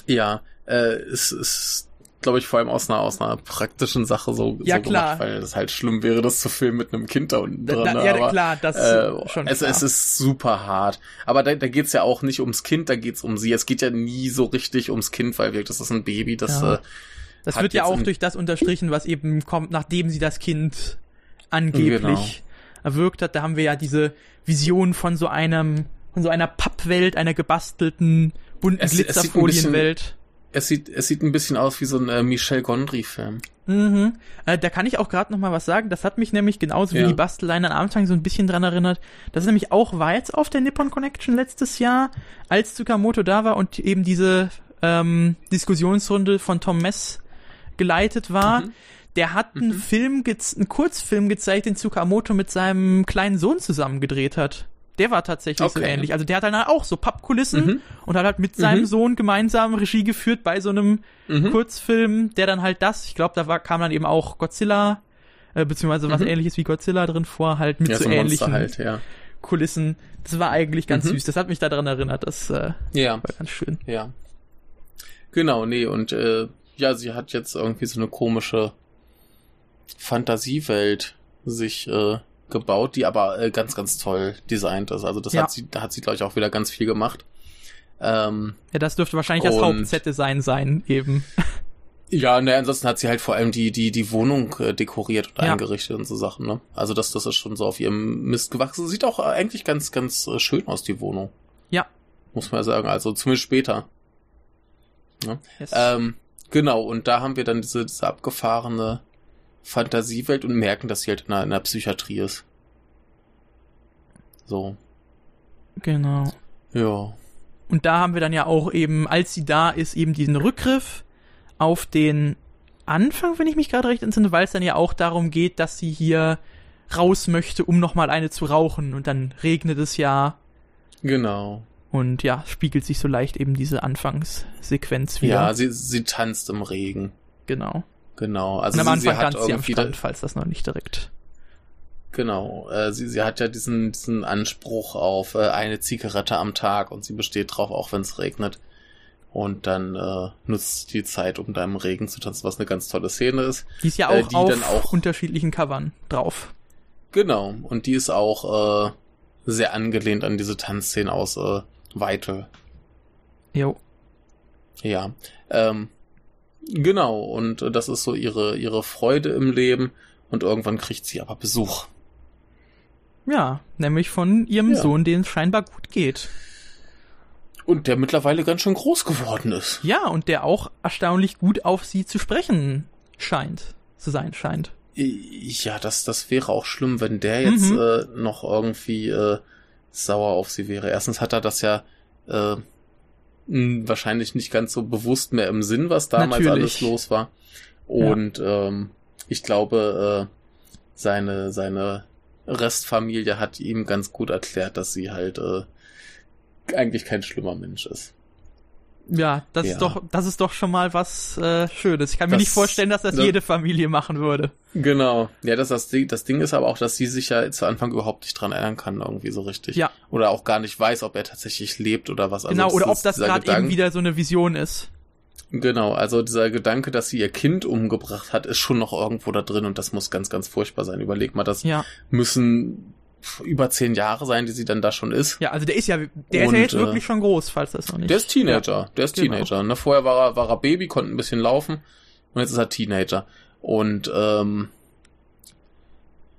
Ja, äh, es ist, glaube ich, vor allem aus einer, aus einer praktischen Sache so, ja, so klar. gemacht, weil es halt schlimm wäre, das zu filmen mit einem Kind da unten drin. Da, ja, aber, klar, das äh, schon es, klar. es ist super hart. Aber da, da geht's ja auch nicht ums Kind, da geht's um sie. Es geht ja nie so richtig ums Kind, weil wirklich, das ist ein Baby, das ja. äh, Das wird ja auch durch das unterstrichen, was eben kommt, nachdem sie das Kind angeblich genau. erwürgt hat. Da haben wir ja diese Vision von so einem, von so einer Pappwelt, einer gebastelten, bunten Es- Glitzerfolienwelt. es sieht, es sieht ein bisschen aus wie so ein äh, Michel Gondry-Film. Mhm. Äh, da kann ich auch gerade noch mal was sagen. Das hat mich nämlich genauso wie Ja. die Basteleien am Anfang so ein bisschen dran erinnert. Das ist nämlich auch war jetzt auf der Nippon Connection letztes Jahr, als Tsukamoto da war und eben diese ähm, Diskussionsrunde von Tom Mess geleitet war. Mhm. Der hat einen Film, gez- einen Kurzfilm gezeigt, den Tsukamoto mit seinem kleinen Sohn zusammen gedreht hat. Der war tatsächlich so Okay. ähnlich. Also der hat dann auch so Pappkulissen Mhm. und hat halt mit seinem Mhm. Sohn gemeinsam Regie geführt bei so einem Mhm. Kurzfilm, der dann halt das, ich glaube, da war, kam dann eben auch Godzilla, äh, beziehungsweise was Mhm. ähnliches wie Godzilla drin vor, halt mit Ja, so so ähnlichen halt, ja. Kulissen. Das war eigentlich ganz Mhm. süß. Das hat mich daran erinnert. Das äh, Ja. war ganz schön. Ja. Genau, nee, und äh, ja, sie hat jetzt irgendwie so eine komische Fantasiewelt sich äh, gebaut, die aber äh, ganz, ganz toll designt ist. Also das Ja. hat sie, da hat sie, glaube ich, auch wieder ganz viel gemacht. Ähm, Ja, das dürfte wahrscheinlich das Hauptset-Design sein, eben. ja, ne, ansonsten hat sie halt vor allem die, die, die Wohnung äh, dekoriert und Ja. eingerichtet und so Sachen, ne? Also das, das ist schon so auf ihrem Mist gewachsen. Sieht auch eigentlich ganz, ganz äh, schön aus, die Wohnung. Ja. Muss man ja sagen. Also zumindest später. Yes. Ähm, genau, und da haben wir dann diese, diese abgefahrene Fantasiewelt und merken, dass sie halt in einer, in einer Psychiatrie ist. So, genau. ja. Und da haben wir dann ja auch eben, als sie da ist, eben diesen Rückgriff auf den Anfang, wenn ich mich gerade recht entsinne, weil es dann ja auch darum geht, dass sie hier raus möchte, um nochmal eine zu rauchen. Und dann regnet es ja Genau. Und ja, spiegelt sich so leicht eben diese Anfangssequenz wieder. Ja, sie, sie tanzt im Regen. genau. Genau. Also und am sie, Anfang sie hat tanzt sie am Strand, falls das noch nicht direkt. Genau, äh, sie, sie hat ja diesen, diesen Anspruch auf äh, eine Zigarette am Tag und sie besteht drauf, auch wenn es regnet. Und dann äh, nutzt sie die Zeit, um da im Regen zu tanzen, was eine ganz tolle Szene ist. Die ist ja Äh, auch die auf dann auch- unterschiedlichen Covern drauf. Genau, und die ist auch äh, sehr angelehnt an diese Tanzszene aus Vital. Jo. Ja, ähm, genau, und das ist so ihre, ihre Freude im Leben. und irgendwann kriegt sie aber Besuch. Ja, nämlich von ihrem Ja. Sohn, den es scheinbar gut geht. Und der mittlerweile ganz schön groß geworden ist. Ja, und der auch erstaunlich gut auf sie zu sprechen scheint, zu sein scheint. Ja, das, das wäre auch schlimm, wenn der jetzt Mhm. äh, noch irgendwie äh, sauer auf sie wäre. Erstens hat er das ja äh, mh, wahrscheinlich nicht ganz so bewusst mehr im Sinn, was damals Natürlich. alles los war. Und ähm, ich glaube, äh, seine, seine Restfamilie hat ihm ganz gut erklärt, dass sie halt äh, eigentlich kein schlimmer Mensch ist. Ja, das Ja. ist doch, das ist doch schon mal was äh, Schönes. Ich kann mir Das- nicht vorstellen, dass das das- jede Familie machen würde. Genau. Ja, das, das, Ding, das Ding ist aber auch, dass sie sich ja zu Anfang überhaupt nicht dran erinnern kann, irgendwie so richtig. Ja. Oder auch gar nicht weiß, ob er tatsächlich lebt oder was. Also genau, oder ob das gerade eben wieder so eine Vision ist. Genau, also dieser Gedanke, dass sie ihr Kind umgebracht hat, ist schon noch irgendwo da drin und das muss ganz, ganz furchtbar sein. Überleg mal, das Ja. müssen über zehn Jahre sein, die sie dann da schon ist. Ja, also der ist ja, der ist ja Und, jetzt äh, wirklich schon groß, falls das noch nicht. Der ist Teenager, der ist Genau. Teenager. Ne? Vorher war er, war er Baby, konnte ein bisschen laufen und jetzt ist er Teenager. Und ähm,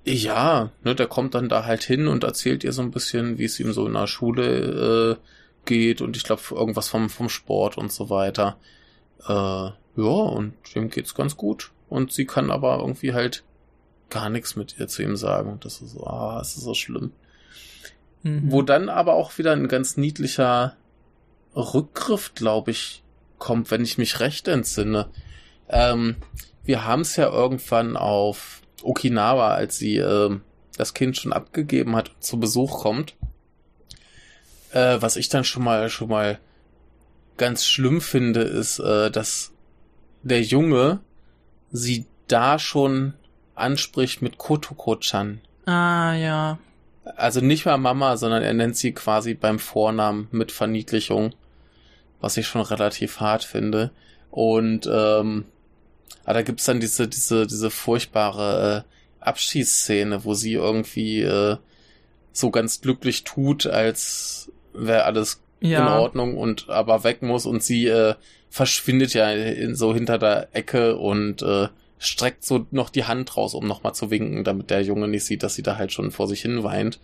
ja, ne, der kommt dann da halt hin und erzählt ihr so ein bisschen, wie es ihm so in der Schule äh, geht und ich glaube irgendwas vom, vom Sport und so weiter. Äh, ja, und dem geht's ganz gut. Und sie kann aber irgendwie halt gar nichts mit ihr zu ihm sagen. Und das ist so, ah, es ist so schlimm. Mhm. Wo dann aber auch wieder ein ganz niedlicher Rückgriff, glaube ich, kommt, wenn ich mich recht entsinne. Ähm, wir haben es ja irgendwann auf Okinawa, als sie ähm, das Kind schon abgegeben hat und zu Besuch kommt. Äh, was ich dann schon mal schon mal ganz schlimm finde, ist, äh, dass der Junge sie da schon anspricht mit Kotoko-chan. Ah, ja. Also nicht mal Mama, sondern er nennt sie quasi beim Vornamen mit Verniedlichung, was ich schon relativ hart finde. Und ähm, aber da gibt's dann diese diese diese furchtbare äh, Abschiedsszene, wo sie irgendwie äh, so ganz glücklich tut, als wäre alles Ja. in Ordnung und aber weg muss und sie äh, verschwindet ja in, so hinter der Ecke und äh, streckt so noch die Hand raus, um nochmal zu winken, damit der Junge nicht sieht, dass sie da halt schon vor sich hin weint.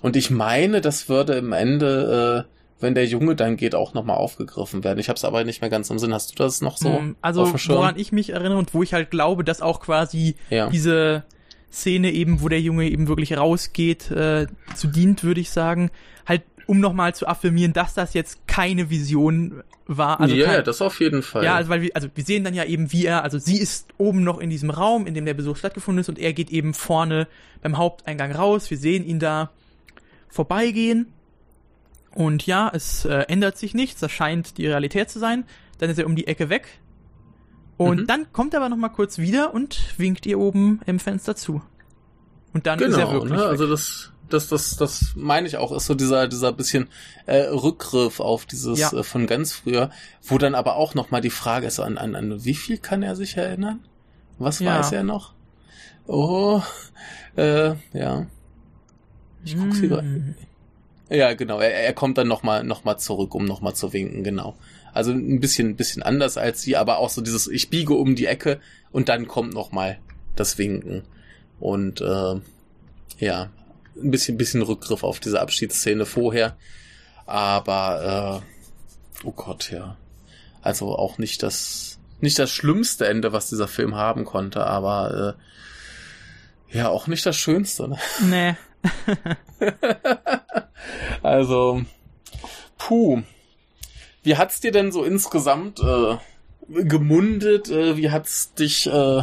Und ich meine, das würde im Ende, äh, wenn der Junge dann geht, auch nochmal aufgegriffen werden. Ich habe es aber nicht mehr ganz im Sinn. Hast du das noch so? Mm, Also, woran ich mich erinnere und wo ich halt glaube, dass auch quasi Ja. diese Szene eben, wo der Junge eben wirklich rausgeht, äh, zu dient, würde ich sagen, halt um nochmal zu affirmieren, dass das jetzt keine Vision war. Also ja, kein, das auf jeden Fall. Ja, also weil wir, also wir sehen dann ja eben, wie er, also sie ist oben noch in diesem Raum, in dem der Besuch stattgefunden ist, und er geht eben vorne beim Haupteingang raus. Wir sehen ihn da vorbeigehen. Und ja, es äh, ändert sich nichts, das scheint die Realität zu sein. Dann ist er um die Ecke weg. Und Mhm. dann kommt er aber noch mal kurz wieder und winkt ihr oben im Fenster zu. Und dann ist er genau, wirklich ne? weg. Also das, das, das, das meine ich auch, ist so dieser, dieser bisschen äh, Rückgriff auf dieses Ja. äh, von ganz früher, wo dann aber auch nochmal die Frage ist, an, an, an wie viel kann er sich erinnern? Was Ja. weiß er noch? Oh, äh, ja. Ich guck's. Mm. Ja, genau. Er, er kommt dann nochmal noch mal zurück, um nochmal zu winken, genau. Also ein bisschen, ein bisschen anders als sie, aber auch so dieses, ich biege um die Ecke und dann kommt nochmal das Winken. Und äh, ja, ein bisschen, bisschen Rückgriff auf diese Abschiedsszene vorher. Aber äh, oh Gott, ja. Also auch nicht das, nicht das schlimmste Ende, was dieser Film haben konnte, aber äh, ja, auch nicht das Schönste. Ne? Nee. Also, puh. Wie hat's dir denn so insgesamt äh, gemundet? Äh, wie hat's dich äh,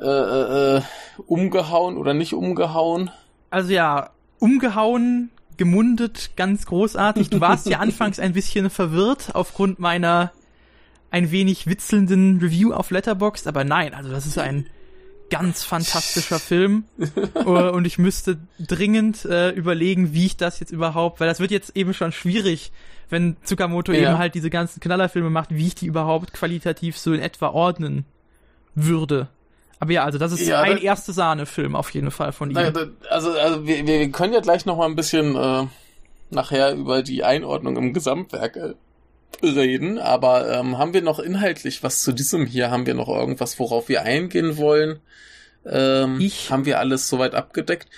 äh, äh, umgehauen oder nicht umgehauen? Also ja, umgehauen, gemundet, ganz großartig. Du warst ja anfangs ein bisschen verwirrt aufgrund meiner ein wenig witzelnden Review auf Letterboxd, aber nein, also das ist ein ganz fantastischer Film Äh, und ich müsste dringend äh, überlegen, wie ich das jetzt überhaupt, weil das wird jetzt eben schon schwierig, wenn Tsukamoto Ja. eben halt diese ganzen Knallerfilme macht, wie ich die überhaupt qualitativ so in etwa ordnen würde. Aber ja, also das ist Ja, ein da- erste Sahne-Film auf jeden Fall von ihm. Da- Also, also wir, wir können ja gleich noch mal ein bisschen äh, nachher über die Einordnung im Gesamtwerk äh, reden, aber ähm, haben wir noch inhaltlich was zu diesem hier? Haben wir noch irgendwas, worauf wir eingehen wollen? Ähm, Ich- Haben wir alles soweit abgedeckt?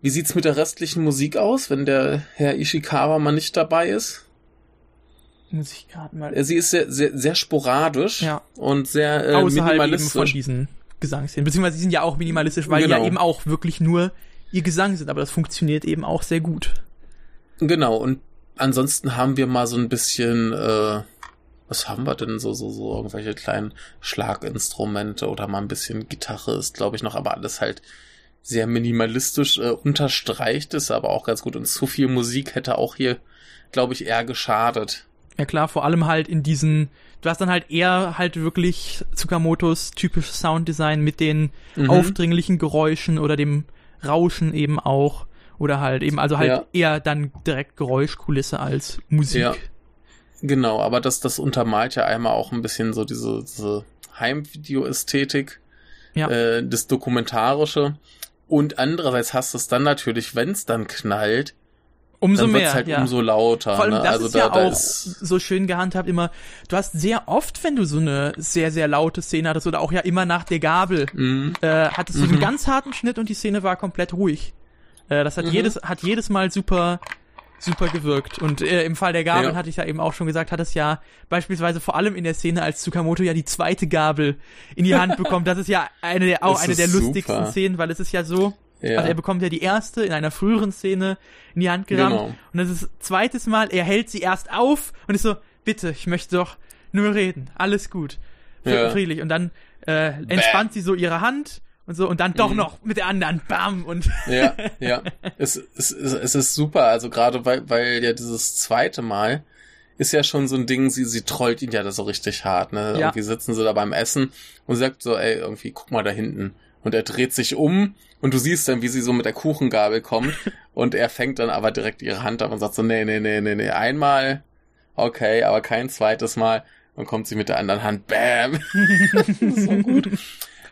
Wie sieht's mit der restlichen Musik aus, wenn der Herr Ishikawa mal nicht dabei ist? Muss ich gerade mal. Sie ist sehr, sehr, sehr sporadisch Ja. und sehr äh, außerhalb eben von minimalistisch. Diesen Gesangsszenen. Beziehungsweise sie sind ja auch minimalistisch, weil die Genau. ja eben auch wirklich nur ihr Gesang sind, aber das funktioniert eben auch sehr gut. Genau, und ansonsten haben wir mal so ein bisschen, äh, was haben wir denn so, so, so, irgendwelche kleinen Schlaginstrumente oder mal ein bisschen Gitarre ist, glaube ich, noch, aber alles halt sehr minimalistisch äh, unterstreicht ist, aber auch ganz gut. Und zu viel Musik hätte auch hier, glaube ich, eher geschadet. Ja klar, vor allem halt in diesen, du hast dann halt eher halt wirklich Tsukamotos typisches Sounddesign mit den Mhm. aufdringlichen Geräuschen oder dem Rauschen eben auch. Oder halt eben, also halt Ja. eher dann direkt Geräuschkulisse als Musik. Ja. Genau, aber das, das untermalt ja einmal auch ein bisschen so diese, diese Heimvideo-Ästhetik, Ja. äh, das Dokumentarische. Und andererseits hast du es dann natürlich, wenn es dann knallt, Umso dann mehr. halt ja. umso lauter. Vor allem, ne? das also ist da, ja da auch so schön gehandhabt immer. Du hast sehr oft, wenn du so eine sehr, sehr laute Szene hattest oder auch ja immer nach der Gabel, mh, äh, hattest du so Mhm. einen ganz harten Schnitt und die Szene war komplett ruhig. Äh, das hat Mhm. jedes, hat jedes Mal super, super gewirkt. Und äh, im Fall der Gabel Ja. hatte ich ja eben auch schon gesagt, hat es ja beispielsweise vor allem in der Szene, als Tsukamoto ja die zweite Gabel in die Hand bekommt. Das ist ja eine der, auch Das eine der super. lustigsten Szenen, weil es ist ja so, ja. also er bekommt ja die erste in einer früheren Szene in die Hand gerammt. Genau. Und das ist zweites Mal, er hält sie erst auf und ist so, bitte, ich möchte doch nur reden. Alles gut. Ja. Friedlich. Und dann äh, entspannt sie so ihre Hand und so und dann doch Mhm. noch mit der anderen. Bam! Und Ja, ja. Es, es, es, es ist super, also gerade weil, weil ja dieses zweite Mal ist ja schon so ein Ding, sie, sie trollt ihn ja da so richtig hart, ne? Ja. Irgendwie sitzen sie da beim Essen und sagt so, ey, irgendwie, guck mal da hinten. Und er dreht sich um und du siehst dann, wie sie so mit der Kuchengabel kommt und er fängt dann aber direkt ihre Hand ab und sagt so, nee, nee, nee, nee, nee, einmal, okay, aber kein zweites Mal. Dann kommt sie mit der anderen Hand, bam. so gut.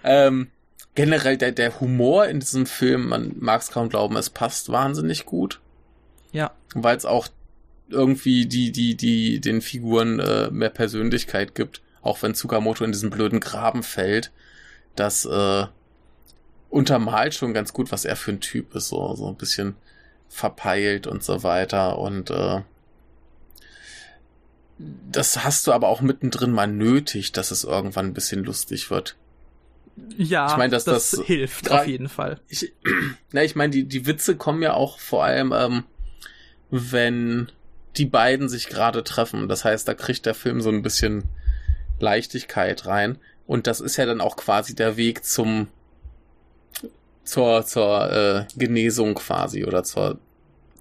Ähm, generell der, der Humor in diesem Film, man mag es kaum glauben, es passt wahnsinnig gut, ja, weil es auch irgendwie die, die, die, den Figuren äh, mehr Persönlichkeit gibt, auch wenn Tsukamoto in diesen blöden Graben fällt, das äh, untermalt schon ganz gut, was er für ein Typ ist, so, so ein bisschen verpeilt und so weiter und äh, das hast du aber auch mittendrin mal nötig, dass es irgendwann ein bisschen lustig wird. ja, Ich mein, dass das, das hilft auf jeden Fall. Ich, na, ich meine, die, die Witze kommen ja auch vor allem, ähm, wenn die beiden sich gerade treffen. Das heißt, da kriegt der Film so ein bisschen Leichtigkeit rein. Und das ist ja dann auch quasi der Weg zum zur, zur äh, Genesung quasi oder zur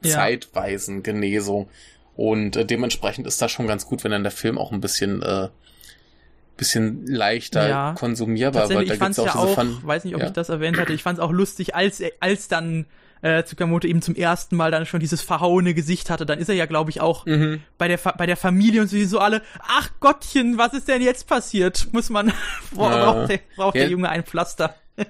Ja. zeitweisen Genesung. Und äh, dementsprechend ist das schon ganz gut, wenn dann der Film auch ein bisschen äh, bisschen leichter Ja. konsumierbar wird. Tatsächlich, ich fand's ja diese auch, Fun- weiß nicht, ob ja. ich das erwähnt hatte, ich fand's auch lustig, als, als dann äh, Tsukamoto eben zum ersten Mal dann schon dieses verhauene Gesicht hatte, dann ist er ja, glaube ich, auch Mhm. bei der Fa bei der Familie und so, so alle, ach Gottchen, was ist denn jetzt passiert? Muss man, Ja. braucht, der, braucht Ja. der Junge ein Pflaster?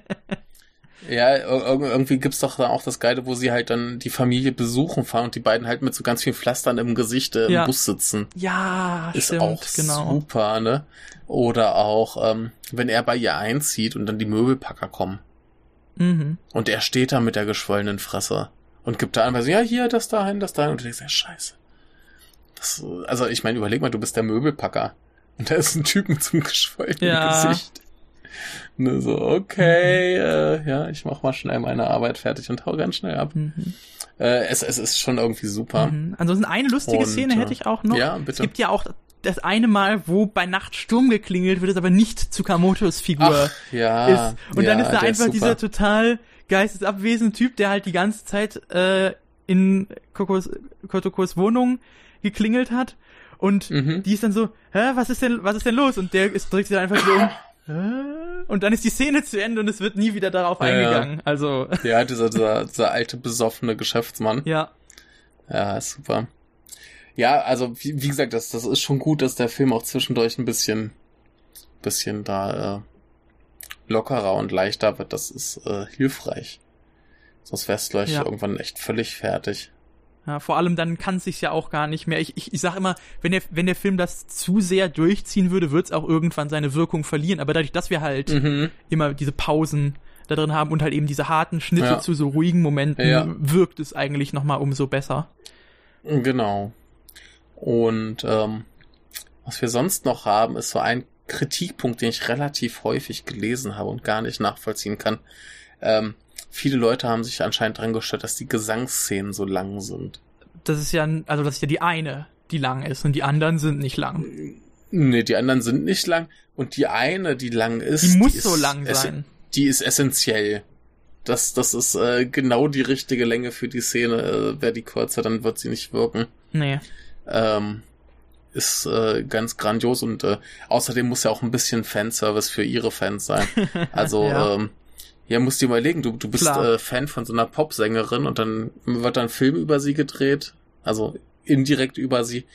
Ja, ir- ir- irgendwie gibt's doch da auch das Geile, wo sie halt dann die Familie besuchen fahren und die beiden halt mit so ganz vielen Pflastern im Gesicht äh, im Ja. Bus sitzen. Ja, Ist stimmt, auch genau. super, ne? Oder auch, ähm, wenn er bei ihr einzieht und dann die Möbelpacker kommen. Mhm. Und er steht da mit der geschwollenen Fresse und gibt da so, ja, hier, das dahin, das dahin. Und du denkst, ja, scheiße. Das, also, ich meine, überleg mal, du bist der Möbelpacker. Und da ist ein Typ mit so einem geschwollenen Ja. Gesicht. Ne, so, okay, äh, ja, ich mach mal schnell meine Arbeit fertig und hau ganz schnell ab. Mhm. Äh, es, es ist schon irgendwie super. Mhm. Ansonsten eine lustige Und, Szene hätte ich auch noch. ja, Es bitte. gibt ja auch das eine Mal, wo bei Nacht Sturm geklingelt wird, es aber nicht Tsukamotos Figur Ach, ja. ist. Und ja, dann ist da einfach super. dieser total geistesabwesende Typ, der halt die ganze Zeit äh, in Kokos, Kotokos Wohnung geklingelt hat. Und Mhm. die ist dann so, hä, was ist denn, was ist denn los? Und der ist, dreht sich dann einfach so um. Und dann ist die Szene zu Ende und es wird nie wieder darauf ja. eingegangen. Also, Ja, dieser, dieser, dieser alte, besoffene Geschäftsmann. ja. Ja, ist super. Ja, also wie, wie gesagt, das, das ist schon gut, dass der Film auch zwischendurch ein bisschen, bisschen da äh, lockerer und leichter wird. Das ist äh, hilfreich. Sonst wär's gleich Ja. irgendwann echt völlig fertig. Ja, vor allem dann kann es sich ja auch gar nicht mehr. Ich, ich, ich sag immer, wenn der, wenn der Film das zu sehr durchziehen würde, wird es auch irgendwann seine Wirkung verlieren. Aber dadurch, dass wir halt Mhm. immer diese Pausen da drin haben und halt eben diese harten Schnitte Ja. zu so ruhigen Momenten, Ja. wirkt es eigentlich nochmal umso besser. Genau. Und ähm, was wir sonst noch haben, ist so ein Kritikpunkt, den ich relativ häufig gelesen habe und gar nicht nachvollziehen kann. Ähm, viele Leute haben sich anscheinend dran gestört, dass die Gesangsszenen so lang sind. Das ist ja, also das ist ja die eine, die lang ist und die anderen sind nicht lang. Nee, die anderen sind nicht lang. Und die eine, die lang ist. Die muss ist so lang ess- sein. Die ist essentiell. Das, das ist äh, genau die richtige Länge für die Szene. Äh, Wäre die kürzer, dann wird sie nicht wirken. Nee. Ähm, ist äh, ganz grandios und äh, außerdem muss ja auch ein bisschen Fanservice für ihre Fans sein. Also, Ja. ähm, ja, musst dir überlegen, du, du bist äh, Fan von so einer Popsängerin und dann wird dann ein Film über sie gedreht, also indirekt über sie.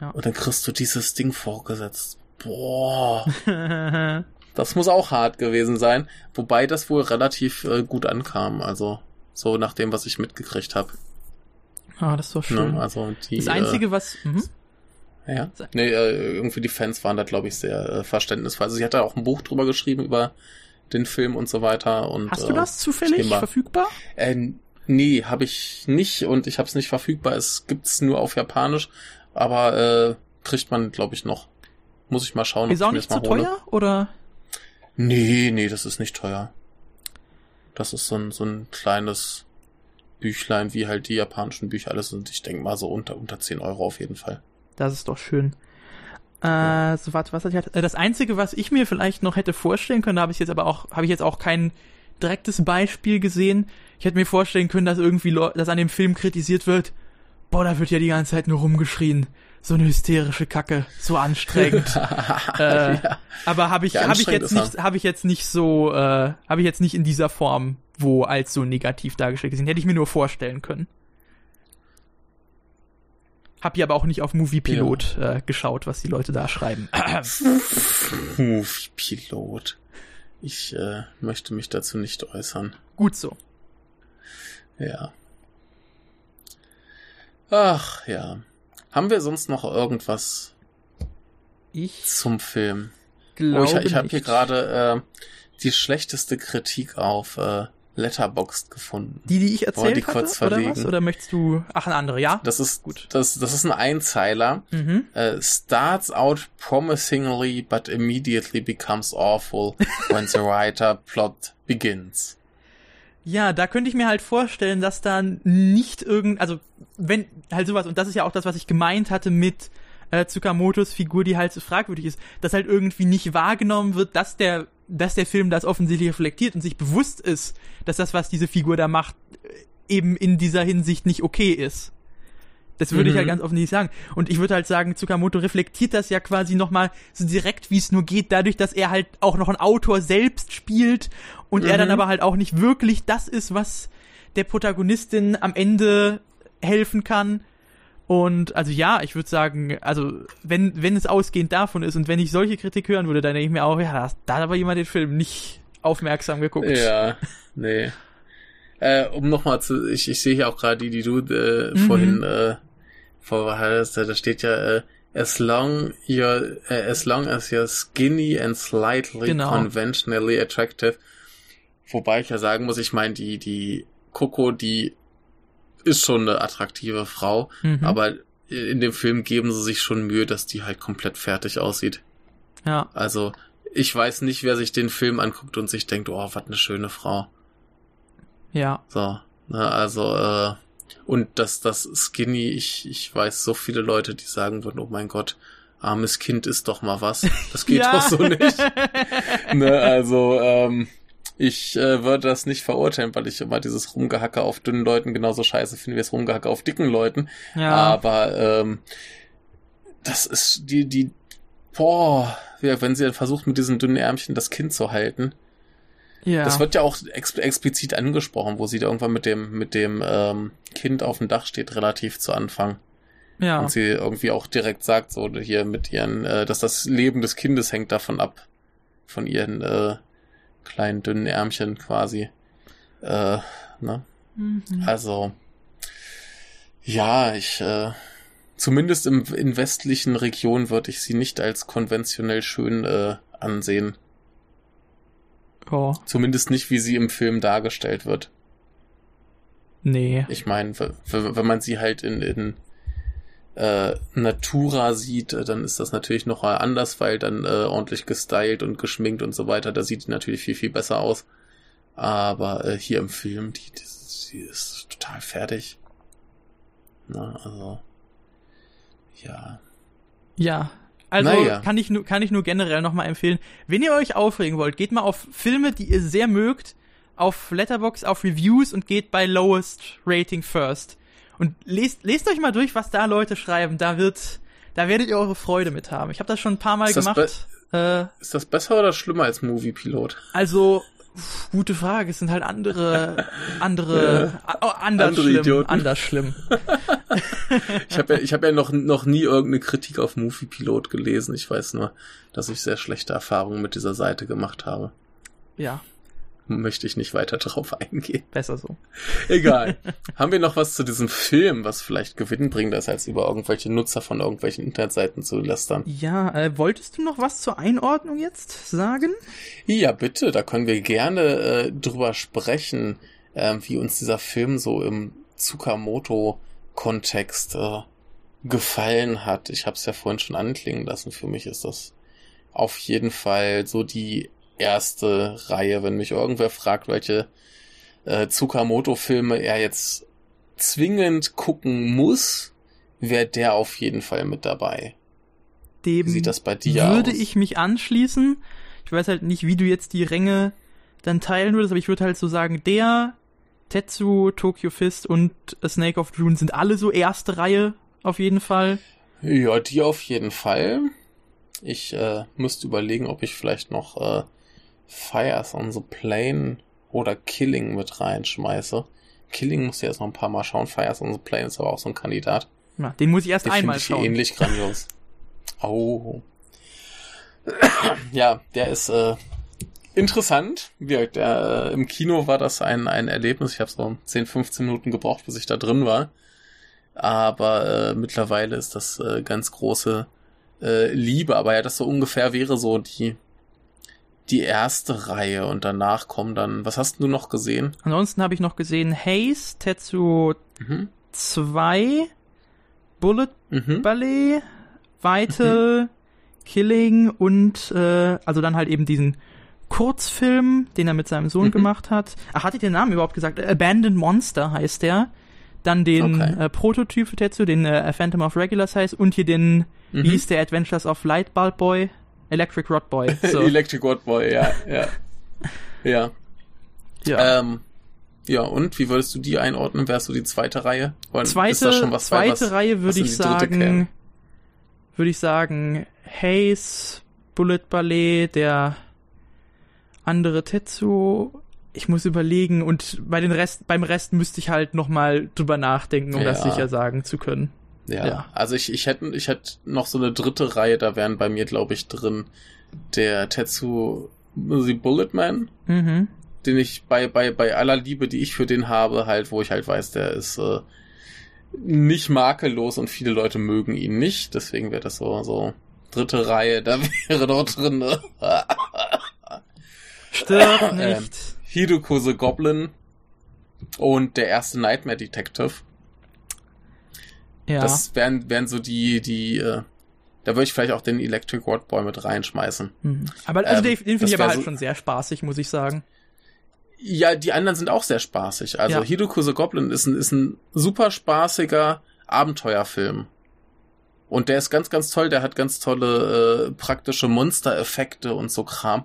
Ja. Und dann kriegst du dieses Ding vorgesetzt. Boah, das muss auch hart gewesen sein. Wobei das wohl relativ äh, gut ankam, also so nach dem, was ich mitgekriegt habe. ah, das ist doch schön. Ne? Also die, das Einzige, was, mhm. Äh, ja. Nee, äh, irgendwie die Fans waren da, glaube ich, sehr äh, verständnisvoll. Also sie hat da auch ein Buch drüber geschrieben über den Film und so weiter. Und, hast du äh, das zufällig Thema. verfügbar? Äh, nee, habe ich nicht und ich habe es nicht verfügbar. Es gibt's nur auf Japanisch, aber äh, kriegt man, glaube ich, noch. Muss ich mal schauen. Ist auch nicht zu hole. teuer, oder? Nee, nee, das ist nicht teuer. Das ist so ein, so ein kleines Büchlein, wie halt die japanischen Bücher alles sind. Ich denke mal so unter, unter 10 Euro auf jeden Fall. Das ist doch schön. Äh, so, warte, was hatte ich? Äh, Das Einzige, was ich mir vielleicht noch hätte vorstellen können, da habe ich jetzt aber auch, habe ich jetzt auch kein direktes Beispiel gesehen. Ich hätte mir vorstellen können, dass irgendwie, dass an dem Film kritisiert wird, boah, da wird ja die ganze Zeit nur rumgeschrien. So eine hysterische Kacke, so anstrengend. äh, ja. Aber habe ich, Ja, habe ich jetzt nicht, habe ich jetzt nicht so, äh, habe ich jetzt nicht in dieser Form, wo als so negativ dargestellt gesehen. Hätte ich mir nur vorstellen können. Hab ja aber auch nicht auf Movie Pilot äh, geschaut, was die Leute da schreiben. Movie Pilot. Ich äh, möchte mich dazu nicht äußern. Gut so. Ja. Ach ja. Haben wir sonst noch irgendwas Ich zum Film? glaube oh, ich ich habe hier gerade äh, die schlechteste Kritik auf äh, Letterboxd gefunden. die, die ich erzählt die hatte, kurz oder was? verlegen. Oder möchtest du? Ach, eine andere, ja. Das ist Gut. Das, das ist ein Einzeiler. Mhm. Äh, starts out promisingly, but immediately becomes awful when the writer plot begins. Ja, da könnte ich mir halt vorstellen, dass da nicht irgend, also wenn halt sowas, und das ist ja auch das, was ich gemeint hatte mit äh, Tsukamotos Figur, die halt so fragwürdig ist, dass halt irgendwie nicht wahrgenommen wird, dass der, dass der Film das offensichtlich reflektiert und sich bewusst ist, dass das, was diese Figur da macht, äh, eben in dieser Hinsicht nicht okay ist. Das würde ich Mhm. halt ganz offensichtlich sagen. Und ich würde halt sagen, Tsukamoto reflektiert das ja quasi nochmal so direkt, wie es nur geht, dadurch, dass er halt auch noch ein Autor selbst spielt und er dann Mhm. aber halt auch nicht wirklich das ist, was der Protagonistin am Ende helfen kann. Und also ja, ich würde sagen, also wenn, wenn es ausgehend davon ist und wenn ich solche Kritik hören würde, dann denke ich mir auch, ja, da, hat aber jemand den Film nicht aufmerksam geguckt. Ja, nee. Äh, um nochmal zu, ich, ich sehe hier auch gerade die, die du äh, Mhm. vorhin äh, vorbehaltest, da steht ja, äh, as long you're, äh, as long as you're skinny and slightly Genau. conventionally attractive. Wobei ich ja sagen muss, ich meine, die, die Coco, die ist schon eine attraktive Frau, Mhm. aber in dem Film geben sie sich schon Mühe, dass die halt komplett fertig aussieht. ja. Also, ich weiß nicht, wer sich den Film anguckt und sich denkt, oh, was eine schöne Frau. Ja. So, ne, also, äh, und das, das Skinny, ich, ich weiß so viele Leute, die sagen würden, oh mein Gott, armes Kind ist doch mal was. Das geht ja. doch so nicht. ne, also, ähm, ich äh, würde das nicht verurteilen, weil ich immer dieses Rumgehacke auf dünnen Leuten genauso scheiße finde wie das Rumgehacke auf dicken Leuten. ja. Aber ähm, das ist die, die, boah, ja, wenn sie versucht mit diesen dünnen Ärmchen das Kind zu halten. ja. Das wird ja auch ex explizit angesprochen, wo sie da irgendwann mit dem, mit dem ähm, Kind auf dem Dach steht, relativ zu Anfang. ja. Und sie irgendwie auch direkt sagt, so hier mit ihren, äh, dass das Leben des Kindes hängt davon ab. Von ihren äh, kleinen, dünnen Ärmchen quasi. Äh, ne? Mhm. Also, ja, ich, äh, zumindest im, in westlichen Regionen würde ich sie nicht als konventionell schön äh, ansehen. Ja. Zumindest nicht, wie sie im Film dargestellt wird. Nee. Ich meine, wenn man sie halt in, in äh, Natura sieht, äh, dann ist das natürlich noch mal anders, weil dann äh, ordentlich gestylt und geschminkt und so weiter. Da sieht die natürlich viel, viel besser aus. Aber äh, hier im Film, die, die, die ist total fertig. Na, also. Ja. Ja. Also Naja. kann ich nur kann ich nur generell nochmal empfehlen, wenn ihr euch aufregen wollt, geht mal auf Filme, die ihr sehr mögt, auf Letterbox, auf Reviews und geht bei Lowest Rating First. Und lest, lest euch mal durch, was da Leute schreiben. Da wird, da werdet ihr eure Freude mit haben. Ich habe das schon ein paar Mal Ist gemacht. Äh, Ist das besser oder schlimmer als Movie Pilot? also, gute Frage. Es sind halt andere, andere, oh, anders Andere schlimm, Idioten. anders schlimm. Ich habe ja, ich hab ja noch, noch nie irgendeine Kritik auf Movie Pilot gelesen. Ich weiß nur, dass ich sehr schlechte Erfahrungen mit dieser Seite gemacht habe. Ja, Möchte ich nicht weiter drauf eingehen. besser so. Egal. Haben wir noch was zu diesem Film, was vielleicht gewinnbringender ist, als über irgendwelche Nutzer von irgendwelchen Internetseiten zu lästern? Ja, äh, wolltest du noch was zur Einordnung jetzt sagen? Ja, bitte, da können wir gerne äh, drüber sprechen, äh, wie uns dieser Film so im Tsukamoto-Kontext äh, gefallen hat. Ich habe es ja vorhin schon anklingen lassen. Für mich ist das auf jeden Fall so die erste Reihe, wenn mich irgendwer fragt, welche äh, Tsukamoto-Filme er jetzt zwingend gucken muss, wäre der auf jeden Fall mit dabei. Dem Wie sieht das bei dir würde aus? ich mich anschließen. Ich weiß halt nicht, wie du jetzt die Ränge dann teilen würdest, aber ich würde halt so sagen, der, Tetsu, Tokyo Fist und A Snake of June sind alle so erste Reihe auf jeden Fall. Ja, die auf jeden Fall. Ich äh, müsste überlegen, ob ich vielleicht noch äh, Fires on the Plane oder Killing mit reinschmeiße. Killing muss ich erst noch ein paar Mal schauen. Fires on the Plane ist aber auch so ein Kandidat. Ja, den muss ich erst Den einmal ich schauen. ähnlich grandios. Oh. ja, der ist äh, interessant. Der, äh, Im Kino war das ein, ein Erlebnis. Ich habe so 10, 15 Minuten gebraucht, bis ich da drin war. Aber äh, mittlerweile ist das äh, ganz große äh, Liebe. Aber ja, das so ungefähr wäre so die, die erste Reihe. Und danach kommen dann, was hast du noch gesehen? Ansonsten habe ich noch gesehen Haze, Tetsu Mhm. 2, Bullet Mhm. Ballet, Vital, Killing und äh, also dann halt eben diesen Kurzfilm, den er mit seinem Sohn Mhm. gemacht hat. Ach, hatte ich den Namen überhaupt gesagt? Abandoned Monster heißt der. Dann den Okay. äh, Prototyp für Tetsu, den äh, Phantom of Regular Size und hier den, Mhm. wie hieß der Adventures of Lightbulb Boy? Electric Rod Boy. So. Electric Rod Boy, ja, ja. Ja. ja. Ähm, ja, und wie würdest du die einordnen? Wärst du die zweite Reihe? Oder zweite das was zweite was, Reihe würde ich sagen, würde ich sagen, Haze, Bullet Ballet, der andere Tetsu. Ich muss überlegen und bei den Rest, beim Rest müsste ich halt nochmal drüber nachdenken, um das Ja. sicher sagen zu können. Ja. Ja. Also ich, ich hätte ich hätte noch so eine dritte Reihe, da wären bei mir, glaube ich, drin der Tetsu The Bulletman, Mhm. den ich bei, bei, bei aller Liebe, die ich für den habe, halt, wo ich halt weiß, der ist äh, nicht makellos und viele Leute mögen ihn nicht. Deswegen wäre das so, so dritte Reihe, da wäre doch drin. Ne? Stirb Ähm, nicht. Hideko the Goblin und der erste Nightmare Detective. Ja. Das wären, wären so die, die, äh, da würde ich vielleicht auch den Electric Rod Boy mit reinschmeißen. Mhm. Aber also ähm, den, den finde ich aber halt so- schon sehr spaßig, muss ich sagen. Ja, die anderen sind auch sehr spaßig. Also Ja. Hideko the Goblin ist ein, ist ein super spaßiger Abenteuerfilm. Und der ist ganz, ganz toll. Der hat ganz tolle äh, praktische Monstereffekte und so Kram.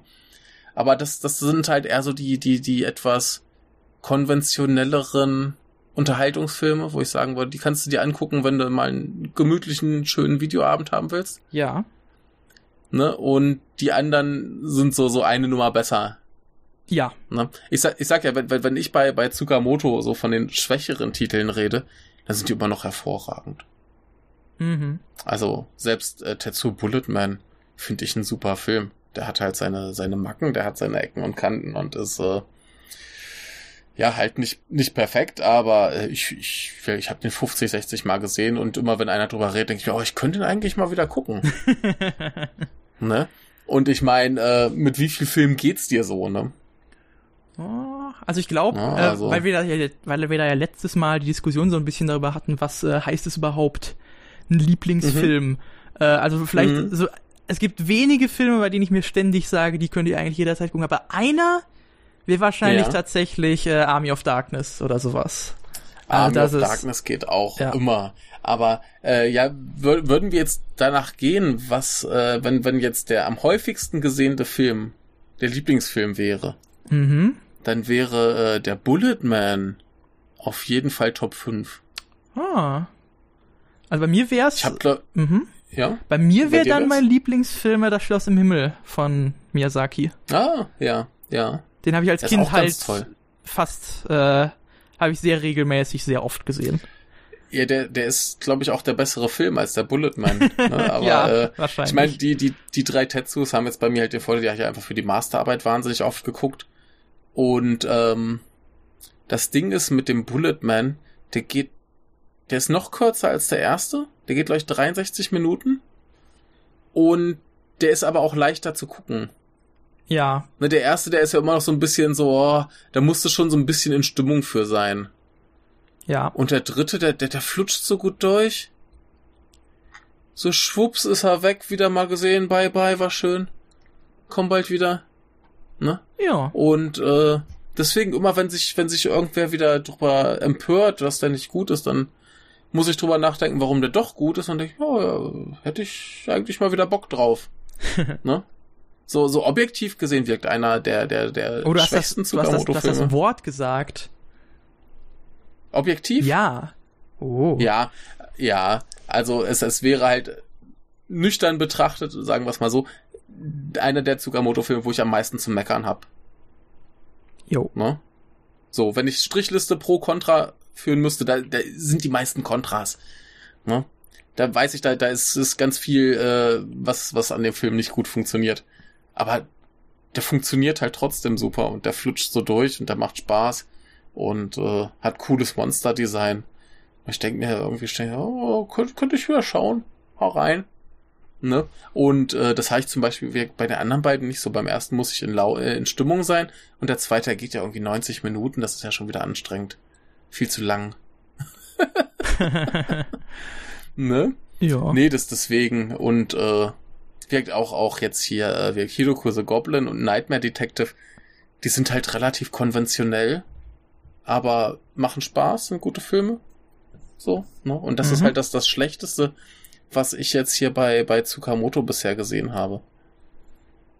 Aber das, das sind halt eher so die, die, die etwas konventionelleren Unterhaltungsfilme, wo ich sagen würde, die kannst du dir angucken, wenn du mal einen gemütlichen, schönen Videoabend haben willst. Ja. Ne? Und die anderen sind so, so eine Nummer besser. Ja. Ne? Ich, sag, ich sag ja, wenn, wenn ich bei, bei Tsukamoto so von den schwächeren Titeln rede, dann sind die immer noch hervorragend. Mhm. Also selbst äh, Tetsu Bulletman finde ich ein super Film. Der hat halt seine, seine Macken, der hat seine Ecken und Kanten und ist äh, ja halt nicht, nicht perfekt, aber äh, ich, ich, ich habe den 50, 60 Mal gesehen und immer wenn einer drüber redet, denke ich mir, oh, ich könnte ihn eigentlich mal wieder gucken. ne? Und ich meine, äh, mit wie viel Film geht's dir so, ne? Also ich glaube, Ja, äh, also- weil, wir da ja, weil wir da ja letztes Mal die Diskussion so ein bisschen darüber hatten, was äh, heißt es überhaupt, ein Lieblingsfilm. Äh, also vielleicht Mhm. so, es gibt wenige Filme, bei denen ich mir ständig sage, die könnt ihr eigentlich jederzeit gucken, aber einer wäre wahrscheinlich Ja. tatsächlich äh, Army of Darkness oder sowas. Army das of ist- Darkness geht auch Ja. immer. Aber äh, ja, wür würden wir jetzt danach gehen, was, äh, wenn, wenn jetzt der am häufigsten gesehene Film der Lieblingsfilm wäre, Mhm. dann wäre äh, der Bullet Man auf jeden Fall Top 5. Ah. Also bei mir wär's. Ich hab, glaub, mhm. ja? Bei mir wäre dann wär's? mein Lieblingsfilm äh, Das Schloss im Himmel von Miyazaki. Ah, ja, ja. Den habe ich als Kind halt toll. fast, äh, habe ich sehr regelmäßig, sehr oft gesehen. Ja, der, der ist, glaube ich, auch der bessere Film als der Bullet Man. Ne? Aber ja, äh, wahrscheinlich. ich meine, die, die, die drei Tetsus haben jetzt bei mir halt den Vorteil, die habe ich einfach für die Masterarbeit wahnsinnig oft geguckt. Und ähm, das Ding ist mit dem Bullet Man, der geht, der ist noch kürzer als der erste. Der geht, glaube ich, 63 Minuten. Und der ist aber auch leichter zu gucken. Ja, Ne, der erste, der ist ja immer noch so ein bisschen so, oh, da musst du schon so ein bisschen in Stimmung für sein. ja. Und der dritte, der, der, der flutscht so gut durch. So schwupps ist er weg, wieder mal gesehen, bye bye, war schön. Komm bald wieder. Ne? Ja. Und äh, deswegen immer, wenn sich, wenn sich irgendwer wieder drüber empört, was da nicht gut ist, dann muss ich drüber nachdenken, warum der doch gut ist und denke, oh, ja, hätte ich eigentlich mal wieder Bock drauf. ne? So, so objektiv gesehen wirkt einer der, der, der Oh, du hast, das, schwächsten du, hast das, du hast das Wort gesagt. Objektiv? Ja. Oh. Ja, ja. Also es, es wäre halt nüchtern betrachtet, sagen wir es mal so, einer der Tsukamoto-Filme, wo ich am meisten zu meckern hab. Jo. Ne? So, wenn ich Strichliste pro Contra führen müsste, da, da sind die meisten Kontras. Ne? Da weiß ich, da, da ist, ist ganz viel, äh, was, was an dem Film nicht gut funktioniert. Aber der funktioniert halt trotzdem super und der flutscht so durch und der macht Spaß und äh, hat cooles Monster-Design. Ich denke mir irgendwie oh, könnte, könnte ich wieder schauen. Hau rein. Ne? Und äh, das habe ich zum Beispiel bei den anderen beiden nicht so. Beim ersten muss ich in, Lau äh, in Stimmung sein und der zweite geht ja irgendwie 90 Minuten. Das ist ja schon wieder anstrengend. Viel zu lang. ne? ja. Nee, das deswegen. Und äh, wirkt auch, auch jetzt hier, äh, wirkt Hiroko the Goblin und Nightmare Detective. Die sind halt relativ konventionell, aber machen Spaß, sind gute Filme. So, ne? Und das ist Mhm. halt das, das Schlechteste, was ich jetzt hier bei, bei Tsukamoto bisher gesehen habe.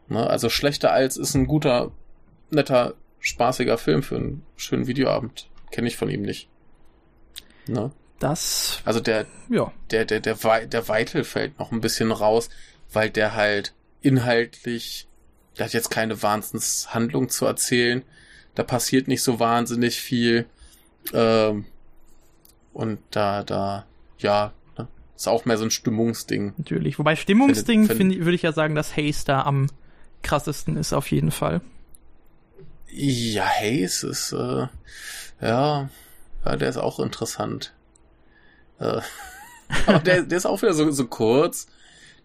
Ne? Also schlechter als ist ein guter, netter, spaßiger Film für einen schönen Videoabend. Kenne ich von ihm nicht. Ne? Das, Also der, ja. der, der, der, der Weitel fällt noch ein bisschen raus, weil der halt inhaltlich, der hat jetzt keine Wahnsinnshandlung zu erzählen. Da passiert nicht so wahnsinnig viel. Ähm, und da, da, ja, ne, ist auch mehr so ein Stimmungsding. Natürlich. Wobei Stimmungsding Finde- finde würde ich ja sagen, dass Haze da am krassesten ist auf jeden Fall. Ja, Haze ist, äh, ja, ja, der ist auch interessant. Äh, aber der, der ist auch wieder so, so kurz.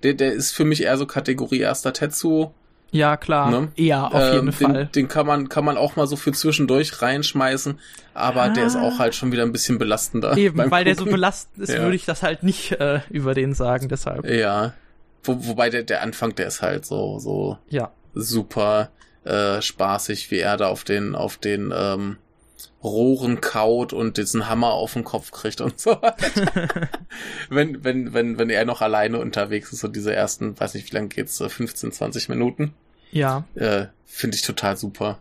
Der, der ist für mich eher so Kategorie erster Tetsu. Ja, klar. Ne? Ja, auf Ähm, jeden den, Fall. Den kann man, kann man auch mal so für zwischendurch reinschmeißen, aber der ist Ah. auch halt schon wieder ein bisschen belastender. Eben, weil der so Gucken. belastend ist, Ja. würde ich das halt nicht äh, über den sagen, deshalb. Ja. Wo, wobei der, der Anfang, der ist halt so, so Ja. super äh, spaßig, wie er da auf den, auf den ähm, Rohren kaut und diesen Hammer auf den Kopf kriegt und so. wenn, wenn, wenn, wenn er noch alleine unterwegs ist, so diese ersten, weiß nicht, wie lange geht's, so 15, 20 Minuten. Ja. äh, finde ich total super.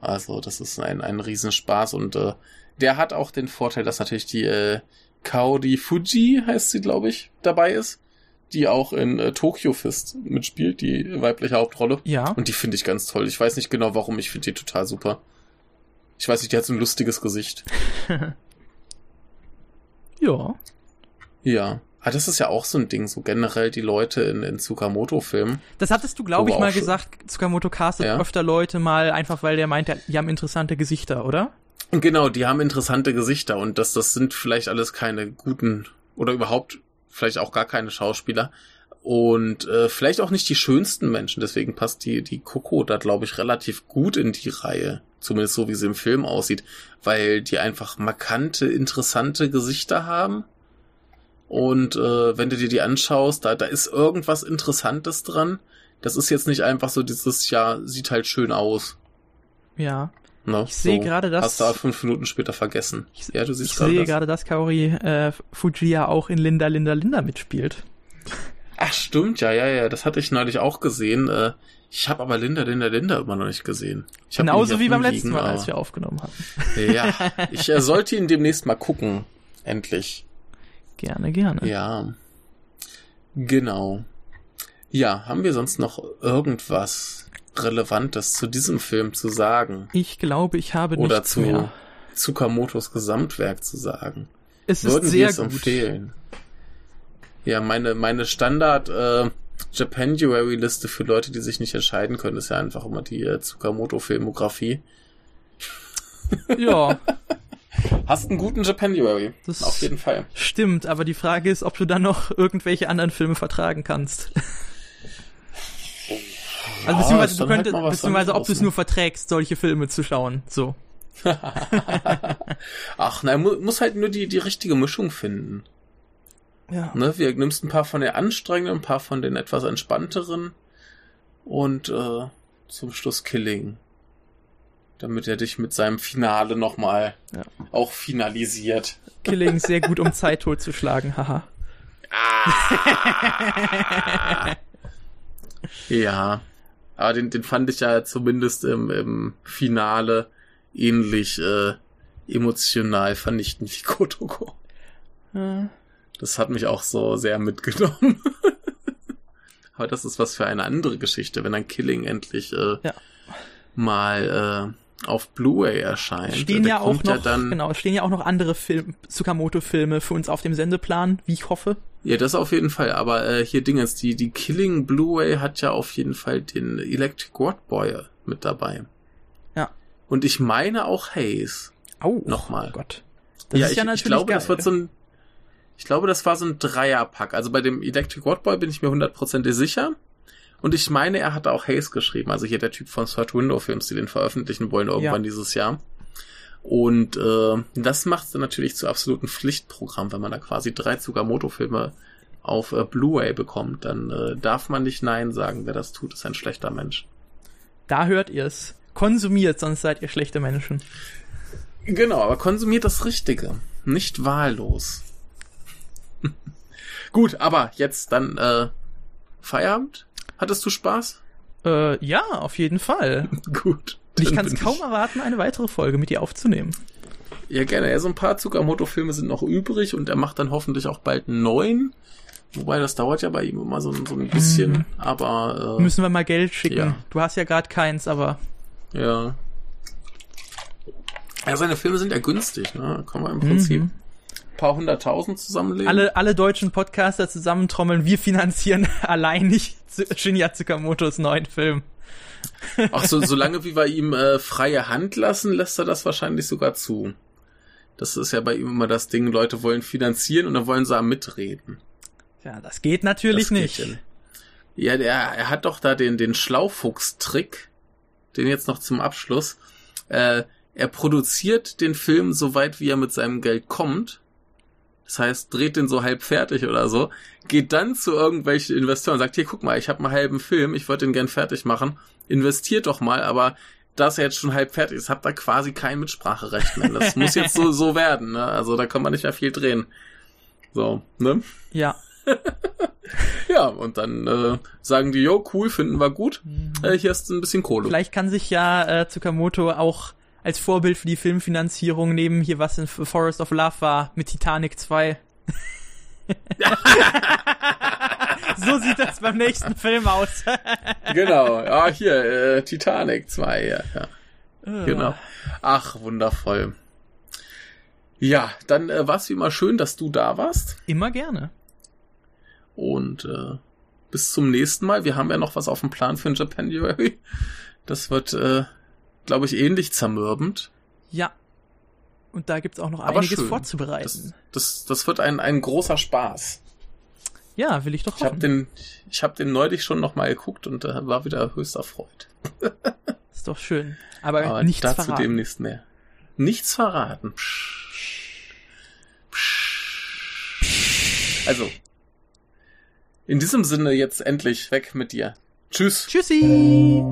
Also, das ist ein, ein Riesenspaß und äh, der hat auch den Vorteil, dass natürlich die äh, Kaori Fuji, heißt sie, glaube ich, dabei ist, die auch in äh, Tokyo Fist mitspielt, die weibliche Hauptrolle. Ja. Und die finde ich ganz toll. Ich weiß nicht genau warum, ich finde die total super. Ich weiß nicht, die hat so ein lustiges Gesicht. Ja. Ja. Ah, das ist ja auch so ein Ding, so generell die Leute in, in Tsukamoto-Filmen. Das hattest du, glaube ich, mal gesagt, Tsukamoto castet Ja. öfter Leute mal, einfach weil der meint, die haben interessante Gesichter, oder? Genau, die haben interessante Gesichter und das, das sind vielleicht alles keine guten oder überhaupt vielleicht auch gar keine Schauspieler und äh, vielleicht auch nicht die schönsten Menschen. Deswegen passt die die Coco da glaube ich relativ gut in die Reihe Zumindest so, wie sie im Film aussieht. Weil die einfach markante, interessante Gesichter haben. Und äh, wenn du dir die anschaust, da, da ist irgendwas Interessantes dran. Das ist jetzt nicht einfach so dieses, ja, sieht halt schön aus. Ja. Ne? Ich sehe so, gerade das- Hast du fünf Minuten später vergessen. Ich, ja, du siehst ich gerade sehe gerade, dass Kaori äh, Fujiya auch in Linda, Linda, Linda mitspielt. Ach, stimmt, ja, ja, ja. Das hatte ich neulich auch gesehen. Äh, ich habe aber Linda, Linda, Linda immer noch nicht gesehen. Genauso wie beim letzten Mal, als wir aufgenommen haben. Ja, ich äh, sollte ihn demnächst mal gucken. Endlich. Gerne, gerne. Ja. Genau. Ja, haben wir sonst noch irgendwas Relevantes zu diesem Film zu sagen? Ich glaube, ich habe Oder nichts zu mehr. Tsukamotos Gesamtwerk zu sagen? Es ist Würden wir sehr es gut. empfehlen? Ja, meine, meine Standard äh, Japanuary-Liste für Leute, die sich nicht entscheiden können, ist ja einfach immer die äh, Tsukamoto-Filmografie. Ja, Hast einen guten Japanuary. Das- Auf jeden Fall. stimmt, aber die Frage ist, ob du dann noch irgendwelche anderen Filme vertragen kannst. Also beziehungsweise ist du dann halt könntest, was beziehungsweise ob du es ne? nur verträgst, solche Filme zu schauen. So. Ach, nein, mu muss halt nur die, die richtige Mischung finden. Ja. Ne? Wir nimmst ein paar von den anstrengenden, ein paar von den etwas entspannteren und äh, zum Schluss Killing. Damit er dich mit seinem Finale nochmal Ja. auch finalisiert. Killing sehr gut, um Zeit totzuschlagen, haha. Ja. Aber den, den fand ich ja zumindest im, im Finale ähnlich äh, emotional vernichtend wie Kotoko. Äh, Das hat mich auch so sehr mitgenommen. Aber das ist was für eine andere Geschichte, wenn ein Killing endlich äh, Ja. mal äh, auf Blu-ray erscheint. Stehen ja auch noch, ja dann, genau, es stehen ja auch noch andere Film, Tsukamoto-Filme für uns auf dem Sendeplan, wie ich hoffe. Ja, das auf jeden Fall. Aber äh, hier Dingens, die, die Killing Blu-ray hat ja auf jeden Fall den Electric Watt Boy mit dabei. Ja. Und ich meine auch Haze. Au, Nochmal. Oh Gott. Das ja, ist ich, ja ich natürlich glaube, geil. das wird so ein, ich glaube, das war so ein Dreierpack. Also bei dem Electric Watt Boy bin ich mir hundertprozentig sicher. Und ich meine, er hatte auch Haze geschrieben. Also hier der Typ von Third Window Films, die den veröffentlichen wollen irgendwann Ja. dieses Jahr. Und äh, das macht es dann natürlich zu absoluten Pflichtprogramm, wenn man da quasi drei Tsukamoto-Filme auf äh, Blu-ray bekommt. Dann äh, darf man nicht Nein sagen. Wer das tut, ist ein schlechter Mensch. Da hört ihr es. Konsumiert, sonst seid ihr schlechte Menschen. Genau, aber konsumiert das Richtige. Nicht wahllos. Gut, aber jetzt dann äh, Feierabend? Hattest du Spaß? Äh, ja, auf jeden Fall. Gut. Und ich kann es kaum erwarten, eine weitere Folge mit dir aufzunehmen. Ja, gerne. Ja, so ein paar Tsukamoto-Filme sind noch übrig und er macht dann hoffentlich auch bald neuen. Wobei, das dauert ja bei ihm immer so, ein- so ein bisschen. Mhm. Aber, äh, Müssen wir mal Geld schicken. ja. Du hast ja gerade keins, aber ja. Ja, seine Filme sind ja günstig, ne? Kann man im Prinzip Mhm. Paar hunderttausend zusammenlegen. alle, alle deutschen Podcaster zusammentrommeln, wir finanzieren allein nicht Shinya Tsukamotos neuen Film. Ach so, solange wie wir ihm äh, freie Hand lassen, lässt er das wahrscheinlich sogar zu. Das ist ja bei ihm immer das Ding, Leute wollen finanzieren und dann wollen sie am mitreden. Ja, das geht natürlich Das geht nicht. ja Ja, der, er hat doch da den, den Schlaufuchs-Trick, den jetzt noch zum Abschluss. Äh, er produziert den Film so weit, wie er mit seinem Geld kommt. Das heißt, dreht den so halb fertig oder so, geht dann zu irgendwelchen Investoren und sagt, hier, guck mal, ich habe einen halben Film, ich würde den gern fertig machen, investiert doch mal, aber dass er jetzt schon halb fertig ist, habt ihr quasi kein Mitspracherecht mehr. Das muss jetzt so, so werden, ne? Also da kann man nicht mehr viel drehen. So, ne? Ja. Ja, und dann äh, sagen die, jo, cool, finden wir gut. Äh, hier ist ein bisschen Kohle. Vielleicht kann sich ja äh, Tsukamoto auch als Vorbild für die Filmfinanzierung nehmen, hier was in Forest of Love war, mit Titanic 2. so sieht das beim nächsten Film aus. Genau, ja, hier, äh, Titanic 2, ja, ja. Genau. Ach, wundervoll. Ja, dann äh, war es wie immer schön, dass du da warst. Immer gerne. Und äh, bis zum nächsten Mal. Wir haben ja noch was auf dem Plan für den Japanuary. Das wird, äh, glaube ich, ähnlich zermürbend. Ja. Und da gibt's auch noch Aber einiges schön. vorzubereiten. Das, das, das wird ein, ein großer Spaß. ja, will ich doch Ich habe hoffen. den, ich hab den neulich schon noch mal geguckt und äh, war wieder höchst erfreut. ist ist doch schön. Aber, Aber nichts dazu verraten. demnächst mehr. Nichts verraten. Psch. Psch. Also, in diesem Sinne jetzt endlich weg mit dir. Tschüss. Tschüssi!